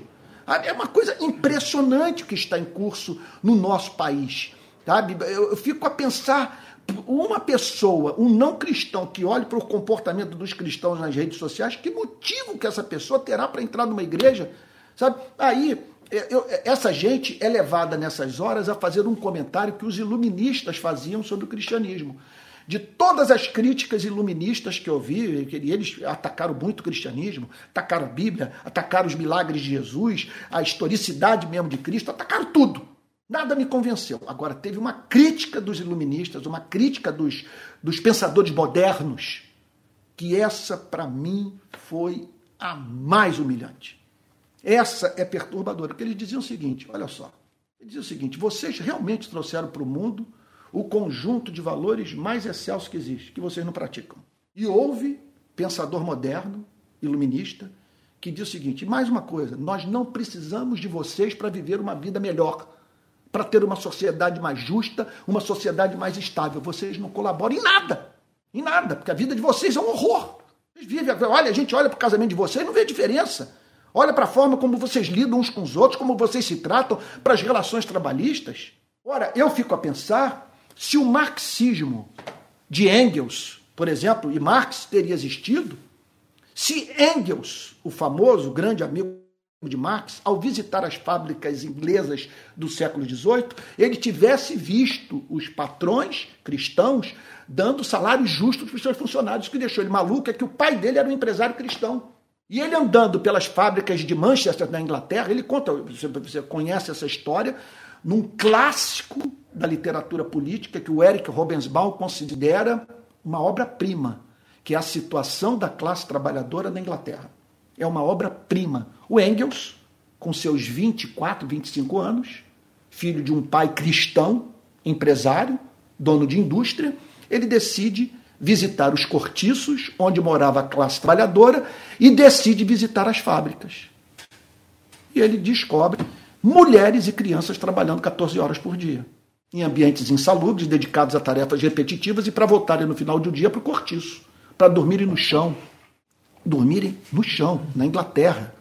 É uma coisa impressionante que está em curso no nosso país. Sabe? Eu fico a pensar uma pessoa, um não cristão, que olhe para o comportamento dos cristãos nas redes sociais, que motivo que essa pessoa terá para entrar numa igreja? Sabe? Aí, eu, essa gente é levada nessas horas a fazer um comentário que os iluministas faziam sobre o cristianismo. De todas as críticas iluministas que eu vi, eles atacaram muito o cristianismo, atacaram a Bíblia, atacaram os milagres de Jesus, a historicidade mesmo de Cristo, atacaram tudo. Nada me convenceu. Agora, teve uma crítica dos iluministas, uma crítica dos, dos pensadores modernos, que essa, para mim, foi a mais humilhante. Essa é perturbadora, porque eles diziam o seguinte: olha só, eles diziam o seguinte, vocês realmente trouxeram para o mundo o conjunto de valores mais excelsos que existe, que vocês não praticam. E houve pensador moderno, iluminista, que diz o seguinte: mais uma coisa, nós não precisamos de vocês para viver uma vida melhor para ter uma sociedade mais justa, uma sociedade mais estável. Vocês não colaboram em nada. Em nada, porque a vida de vocês é um horror. Vocês vivem, olha, a gente olha para o casamento de vocês e não vê diferença. Olha para a forma como vocês lidam uns com os outros, como vocês se tratam, para as relações trabalhistas. Ora, eu fico a pensar se o marxismo de Engels, por exemplo, e Marx teria existido, se Engels, o famoso grande amigo de Marx, ao visitar as fábricas inglesas do século XVIII, ele tivesse visto os patrões cristãos dando salários justos para os seus funcionários. O que deixou ele maluco é que o pai dele era um empresário cristão. E ele andando pelas fábricas de Manchester, na Inglaterra, ele conta, você conhece essa história, num clássico da literatura política que o Eric Robensbaum considera uma obra-prima, que é a situação da classe trabalhadora na Inglaterra é uma obra-prima. O Engels, com seus 24, 25 anos, filho de um pai cristão, empresário, dono de indústria, ele decide visitar os cortiços onde morava a classe trabalhadora e decide visitar as fábricas. E ele descobre mulheres e crianças trabalhando 14 horas por dia, em ambientes insalubres, dedicados a tarefas repetitivas e para voltarem no final do dia para o cortiço, para dormirem no chão, dormirem no chão, na Inglaterra,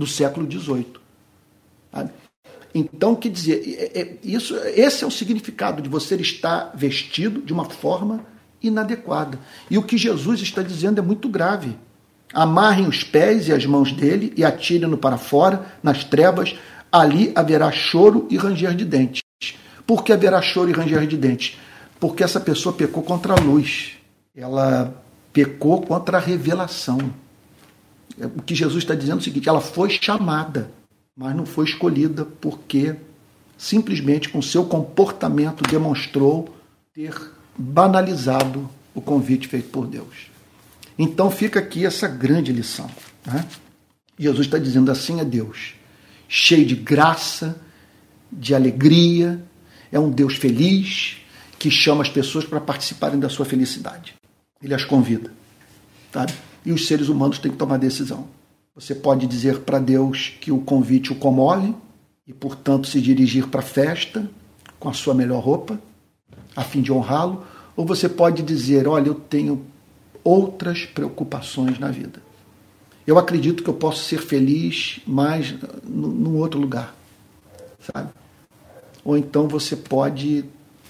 do século XVIII. Então, quer dizer, é, é, isso, esse é o significado de você estar vestido de uma forma inadequada. E o que Jesus está dizendo é muito grave. Amarrem os pés e as mãos dele e atirem-no para fora, nas trevas, ali haverá choro e ranger de dentes. Por que haverá choro e ranger de dentes? Porque essa pessoa pecou contra a luz. Ela pecou contra a revelação. É, o que Jesus está dizendo é o seguinte: ela foi chamada, mas não foi escolhida porque simplesmente com seu comportamento demonstrou ter banalizado o convite feito por Deus. Então fica aqui essa grande lição. Né? Jesus está dizendo assim é Deus, cheio de graça, de alegria, é um Deus feliz que chama as pessoas para participarem da sua felicidade. Ele as convida. Sabe? E os seres humanos têm que tomar decisão. Você pode dizer para Deus que o convite o comove e, portanto, se dirigir para a festa com a sua melhor roupa, a fim de honrá-lo, ou você pode dizer: Olha, eu tenho outras preocupações na vida. Eu acredito que eu posso ser feliz mais num outro lugar, sabe? Ou então você pode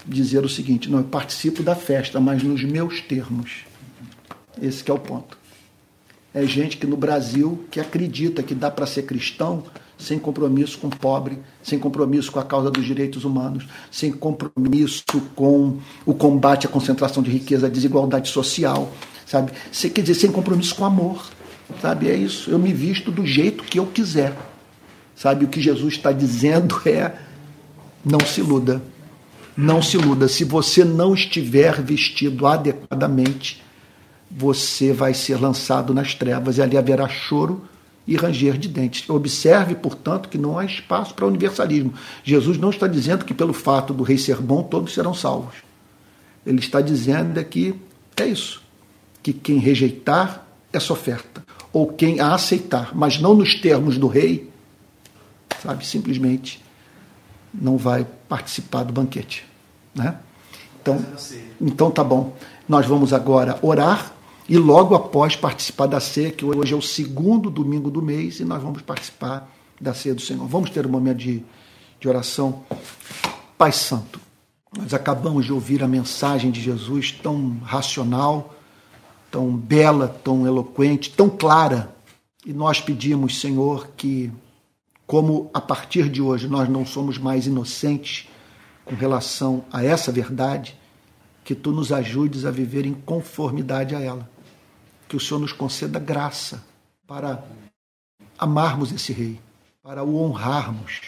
dizer o seguinte: não, eu participo da festa, mas nos meus termos. Esse é o ponto. É gente que no Brasil que acredita que dá para ser cristão sem compromisso com o pobre, sem compromisso com a causa dos direitos humanos, sem compromisso com o combate à concentração de riqueza, à desigualdade social, sabe? Quer dizer, sem compromisso com amor, sabe? É isso. Eu me visto do jeito que eu quiser, sabe? O que Jesus está dizendo é: não se iluda. Não se iluda. Se você não estiver vestido adequadamente, você vai ser lançado nas trevas e ali haverá choro e ranger de dentes. Observe, portanto, que não há espaço para universalismo. Jesus não está dizendo que pelo fato do rei ser bom todos serão salvos. Ele está dizendo é que é isso, que quem rejeitar essa oferta ou quem a aceitar, mas não nos termos do rei, sabe, simplesmente não vai participar do banquete. Né? Então, então tá bom. Nós vamos agora orar e logo após participar da ceia, que hoje é o segundo domingo do mês, e nós vamos participar da ceia do Senhor. Vamos ter um momento de, de oração. Pai Santo, nós acabamos de ouvir a mensagem de Jesus tão racional, tão bela, tão eloquente, tão clara. E nós pedimos, Senhor, que, como a partir de hoje nós não somos mais inocentes com relação a essa verdade, que tu nos ajudes a viver em conformidade a ela. Que o Senhor nos conceda graça para amarmos esse rei, para o honrarmos,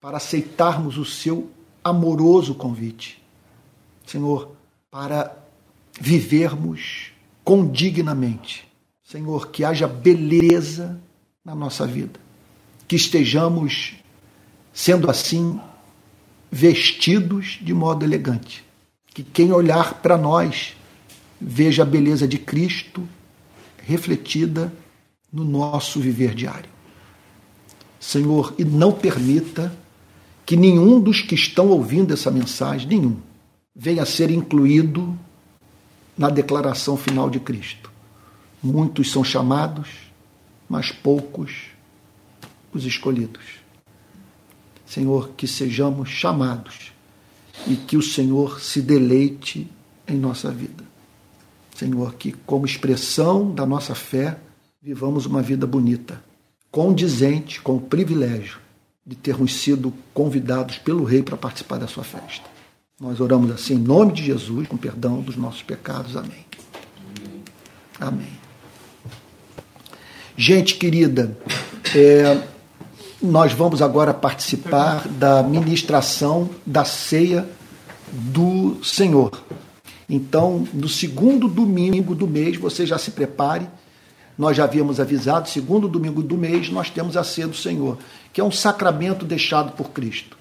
para aceitarmos o seu amoroso convite, Senhor, para vivermos condignamente. Senhor, que haja beleza na nossa vida, que estejamos, sendo assim, vestidos de modo elegante. Que quem olhar para nós veja a beleza de Cristo refletida no nosso viver diário. Senhor, e não permita que nenhum dos que estão ouvindo essa mensagem, nenhum, venha a ser incluído na declaração final de Cristo. Muitos são chamados, mas poucos os escolhidos. Senhor, que sejamos chamados e que o Senhor se deleite em nossa vida. Senhor, que como expressão da nossa fé, vivamos uma vida bonita, condizente com o privilégio de termos sido convidados pelo Rei para participar da sua festa. Nós oramos assim em nome de Jesus, com perdão dos nossos pecados. Amém. Amém. Gente querida, é, nós vamos agora participar da ministração da ceia do Senhor. Então, no segundo domingo do mês, você já se prepare. Nós já havíamos avisado, segundo domingo do mês, nós temos a ceia do Senhor, que é um sacramento deixado por Cristo.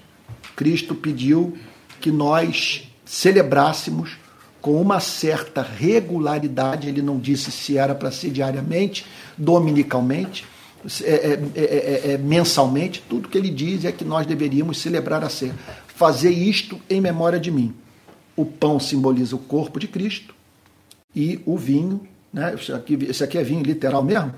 Cristo pediu que nós celebrássemos com uma certa regularidade, ele não disse se era para ser diariamente, dominicalmente, é é, é, é, é, mensalmente, tudo que ele diz é que nós deveríamos celebrar a ceia. Fazer isto em memória de mim. O pão simboliza o corpo de Cristo e o vinho, né? Esse aqui, esse aqui é vinho literal mesmo?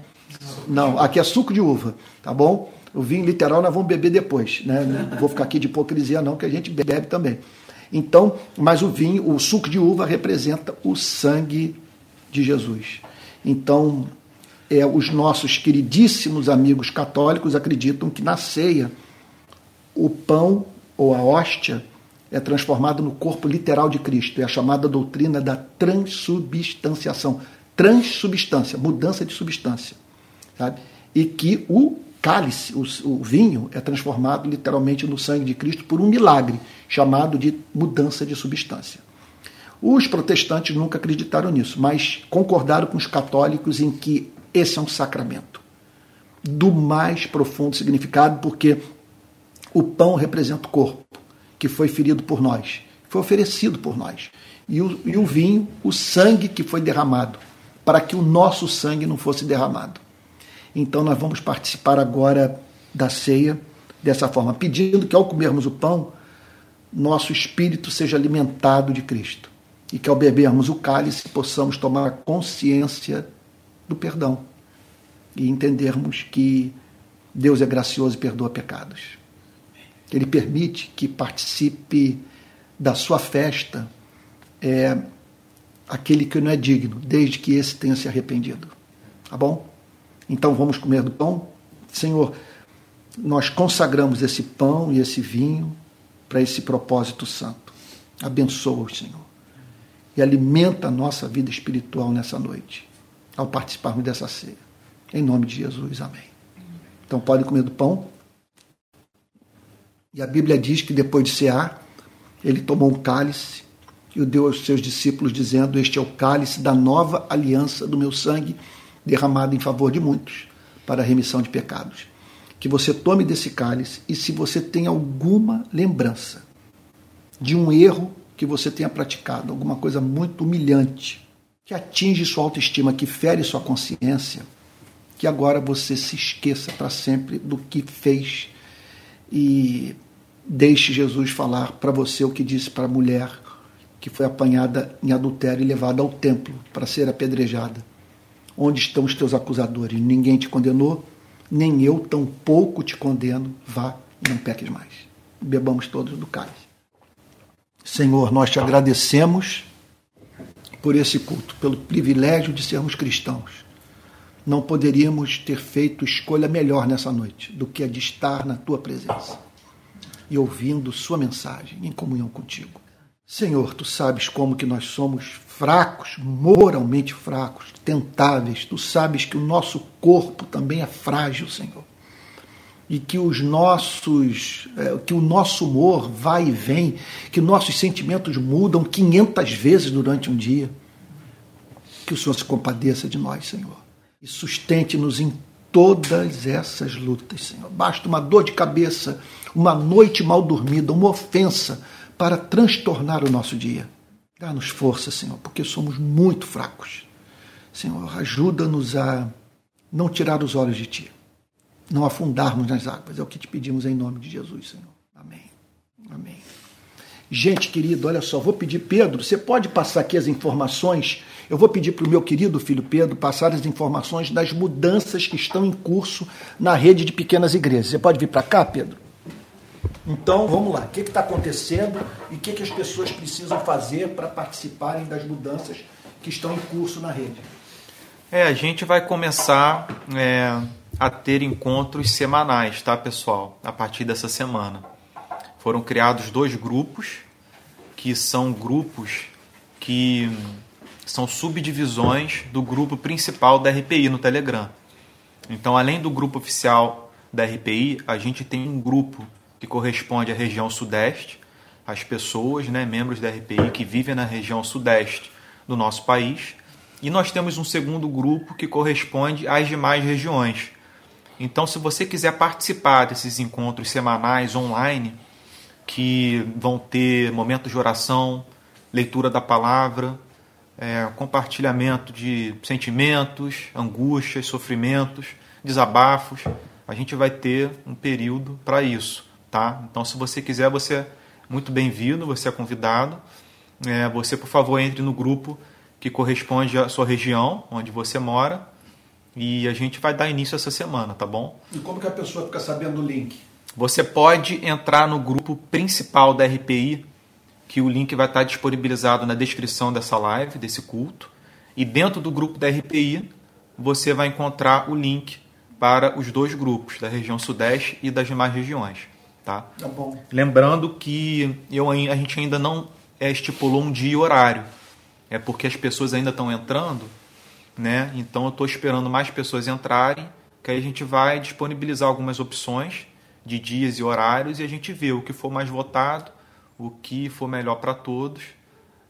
Não, aqui é suco de uva, tá bom? O vinho literal nós vamos beber depois, né? Não vou ficar aqui de hipocrisia não, que a gente bebe também. Então, mas o vinho, o suco de uva representa o sangue de Jesus. Então, é, os nossos queridíssimos amigos católicos acreditam que na ceia o pão ou a hóstia é transformado no corpo literal de Cristo. É a chamada doutrina da transubstanciação. Transubstância, mudança de substância. Sabe? E que o cálice, o, o, vinho, é transformado literalmente no sangue de Cristo por um milagre, chamado de mudança de substância. Os protestantes nunca acreditaram nisso, mas concordaram com os católicos em que esse é um sacramento do mais profundo significado, porque o pão representa o corpo que foi ferido por nós, foi oferecido por nós. E o, e o vinho, o sangue que foi derramado, para que o nosso sangue não fosse derramado. Então nós vamos participar agora da ceia dessa forma, pedindo que ao comermos o pão, nosso espírito seja alimentado de Cristo e que ao bebermos o cálice possamos tomar consciência do perdão e entendermos que Deus é gracioso e perdoa pecados. Ele permite que participe da sua festa é, aquele que não é digno, desde que esse tenha se arrependido. Tá bom? Então vamos comer do pão? Senhor, nós consagramos esse pão e esse vinho para esse propósito santo. Abençoa, Senhor. E alimenta a nossa vida espiritual nessa noite, ao participarmos dessa ceia. Em nome de Jesus, amém. Então podem comer do pão. E a Bíblia diz que depois de cear, ele tomou um cálice e o deu aos seus discípulos, dizendo: Este é o cálice da nova aliança do meu sangue derramado em favor de muitos para a remissão de pecados. Que você tome desse cálice e se você tem alguma lembrança de um erro que você tenha praticado, alguma coisa muito humilhante, que atinge sua autoestima, que fere sua consciência, que agora você se esqueça para sempre do que fez e deixe Jesus falar para você o que disse para a mulher que foi apanhada em adultério e levada ao templo para ser apedrejada. Onde estão os teus acusadores? Ninguém te condenou, nem eu tampouco te condeno. Vá não peques mais. Bebamos todos do cálice. Senhor, nós te agradecemos por esse culto, pelo privilégio de sermos cristãos. Não poderíamos ter feito escolha melhor nessa noite do que a de estar na tua presença e ouvindo sua mensagem em comunhão contigo. Senhor, tu sabes como que nós somos fracos, moralmente fracos, tentáveis. Tu sabes que o nosso corpo também é frágil, Senhor. e que os nossos, é, que o nosso humor vai e vem, que nossos sentimentos mudam 500 vezes durante um dia. Que o Senhor se compadeça de nós, Senhor, e sustente-nos em todas essas lutas, Senhor. Basta uma dor de cabeça, uma noite mal dormida, uma ofensa para transtornar o nosso dia. Dá-nos força, Senhor, porque somos muito fracos. Senhor, ajuda-nos a não tirar os olhos de Ti não afundarmos nas águas. É o que te pedimos em nome de Jesus, Senhor. Amém. Amém. Gente querido, olha só, vou pedir, Pedro, você pode passar aqui as informações? Eu vou pedir para o meu querido filho Pedro passar as informações das mudanças que estão em curso na rede de pequenas igrejas. Você pode vir para cá, Pedro? Então, vamos lá. O que está acontecendo e o que, que as pessoas precisam fazer para participarem das mudanças que estão em curso na rede? É, a gente vai começar é, a ter encontros semanais, tá, pessoal? A partir dessa semana. Foram criados dois grupos, que são grupos que são subdivisões do grupo principal da RPI no Telegram. Então, além do grupo oficial da RPI, a gente tem um grupo que corresponde à região Sudeste, as pessoas, né, membros da RPI que vivem na região Sudeste do nosso país, e nós temos um segundo grupo que corresponde às demais regiões, então, se você quiser participar desses encontros semanais online, que vão ter momentos de oração, leitura da palavra, é, compartilhamento de sentimentos, angústias, sofrimentos, desabafos, a gente vai ter um período para isso, tá? Então, se você quiser, você é muito bem-vindo, você é convidado. É, você, por favor, entre no grupo que corresponde à sua região, onde você mora e a gente vai dar início essa semana, tá bom? E como que a pessoa fica sabendo o link? Você pode entrar no grupo principal da RPI, que o link vai estar disponibilizado na descrição dessa live, desse culto. E dentro do grupo da RPI, você vai encontrar o link para os dois grupos, da região Sudeste e das demais regiões. Tá? Tá bom. Lembrando que eu, a gente ainda não é, estipulou um dia e horário. É porque as pessoas ainda estão entrando né? Então eu estou esperando mais pessoas entrarem, que aí a gente vai disponibilizar algumas opções de dias e horários e a gente vê o que for mais votado, o que for melhor para todos,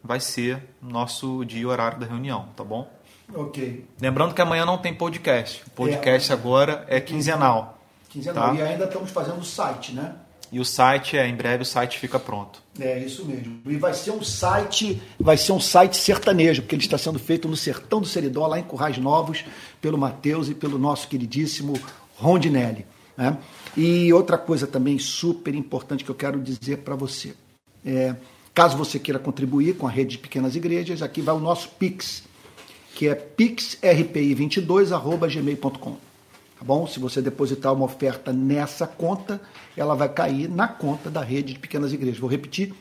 vai ser nosso dia e horário da reunião, tá bom? Ok. Lembrando que amanhã não tem podcast. O podcast é, agora é quinzenal. Quinzenal. Tá? E ainda estamos fazendo o site, né? E o site, é, em breve o site fica pronto. É isso mesmo. E vai ser um site, vai ser um site sertanejo, porque ele está sendo feito no sertão do Seridó, lá em Currais Novos, pelo Matheus e pelo nosso queridíssimo Rondinelli. Né? E outra coisa também super importante que eu quero dizer para você. É, caso você queira contribuir com a rede de pequenas igrejas, aqui vai o nosso Pix, que é pixrpi22.gmail.com Tá bom? Se você depositar uma oferta nessa conta, ela vai cair na conta da rede de pequenas igrejas. Vou repetir: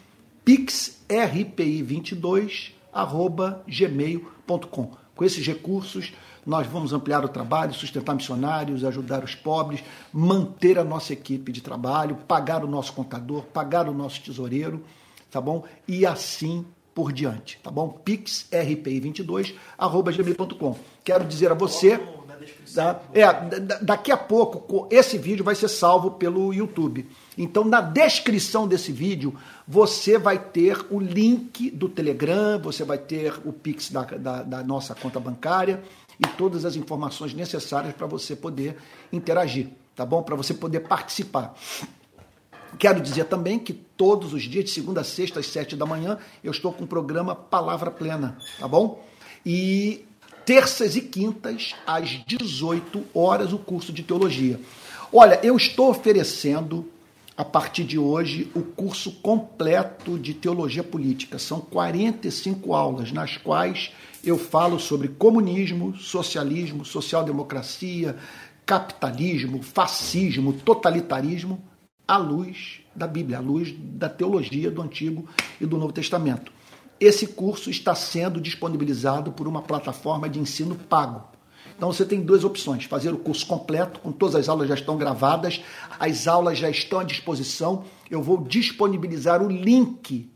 pixrpi22@gmail.com. Com esses recursos, nós vamos ampliar o trabalho, sustentar missionários, ajudar os pobres, manter a nossa equipe de trabalho, pagar o nosso contador, pagar o nosso tesoureiro, tá bom? E assim por diante, tá bom? pixrpi22@gmail.com. Quero dizer a você Tá? É, daqui a pouco, esse vídeo vai ser salvo pelo YouTube. Então, na descrição desse vídeo, você vai ter o link do Telegram, você vai ter o Pix da, da, da nossa conta bancária e todas as informações necessárias para você poder interagir, tá bom? Para você poder participar. Quero dizer também que todos os dias, de segunda a sexta, às sete da manhã, eu estou com o programa Palavra Plena, tá bom? E terças e quintas, às 18 horas, o curso de teologia. Olha, eu estou oferecendo, a partir de hoje, o curso completo de teologia política. São 45 aulas, nas quais eu falo sobre comunismo, socialismo, social-democracia, capitalismo, fascismo, totalitarismo, à luz da Bíblia, à luz da teologia do Antigo e do Novo Testamento. Esse curso está sendo disponibilizado por uma plataforma de ensino pago. Então você tem duas opções: fazer o curso completo, com todas as aulas já estão gravadas, as aulas já estão à disposição. Eu vou disponibilizar o link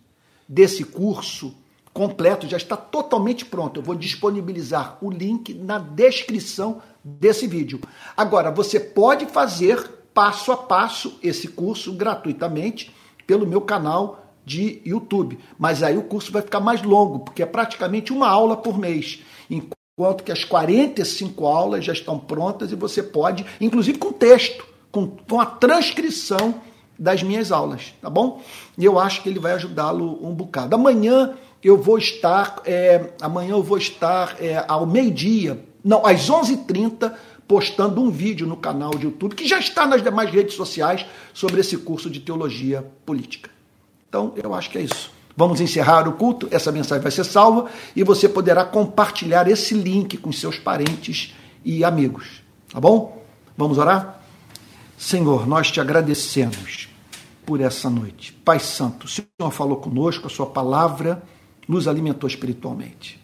desse curso completo, já está totalmente pronto. Eu vou disponibilizar o link na descrição desse vídeo. Agora, você pode fazer passo a passo esse curso gratuitamente pelo meu canal de YouTube. Mas aí o curso vai ficar mais longo, porque é praticamente uma aula por mês. Enquanto que as 45 aulas já estão prontas e você pode, inclusive com texto, com, com a transcrição das minhas aulas, tá bom? E eu acho que ele vai ajudá-lo um bocado. Amanhã eu vou estar, é, amanhã eu vou estar é, ao meio-dia, não, às 11h30, postando um vídeo no canal de YouTube, que já está nas demais redes sociais, sobre esse curso de teologia política. Então, eu acho que é isso. Vamos encerrar o culto, essa mensagem vai ser salva e você poderá compartilhar esse link com seus parentes e amigos. Tá bom? Vamos orar? Senhor, nós te agradecemos por essa noite. Pai Santo, o Senhor falou conosco, a Sua palavra nos alimentou espiritualmente.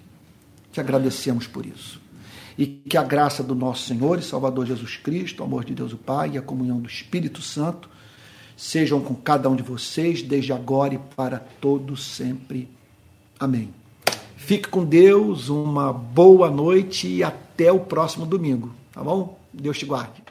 Te agradecemos por isso. E que a graça do nosso Senhor e Salvador Jesus Cristo, o amor de Deus o Pai e a comunhão do Espírito Santo sejam com cada um de vocês, desde agora e para todos sempre. Amém. Fique com Deus, uma boa noite e até o próximo domingo, tá bom? Deus te guarde.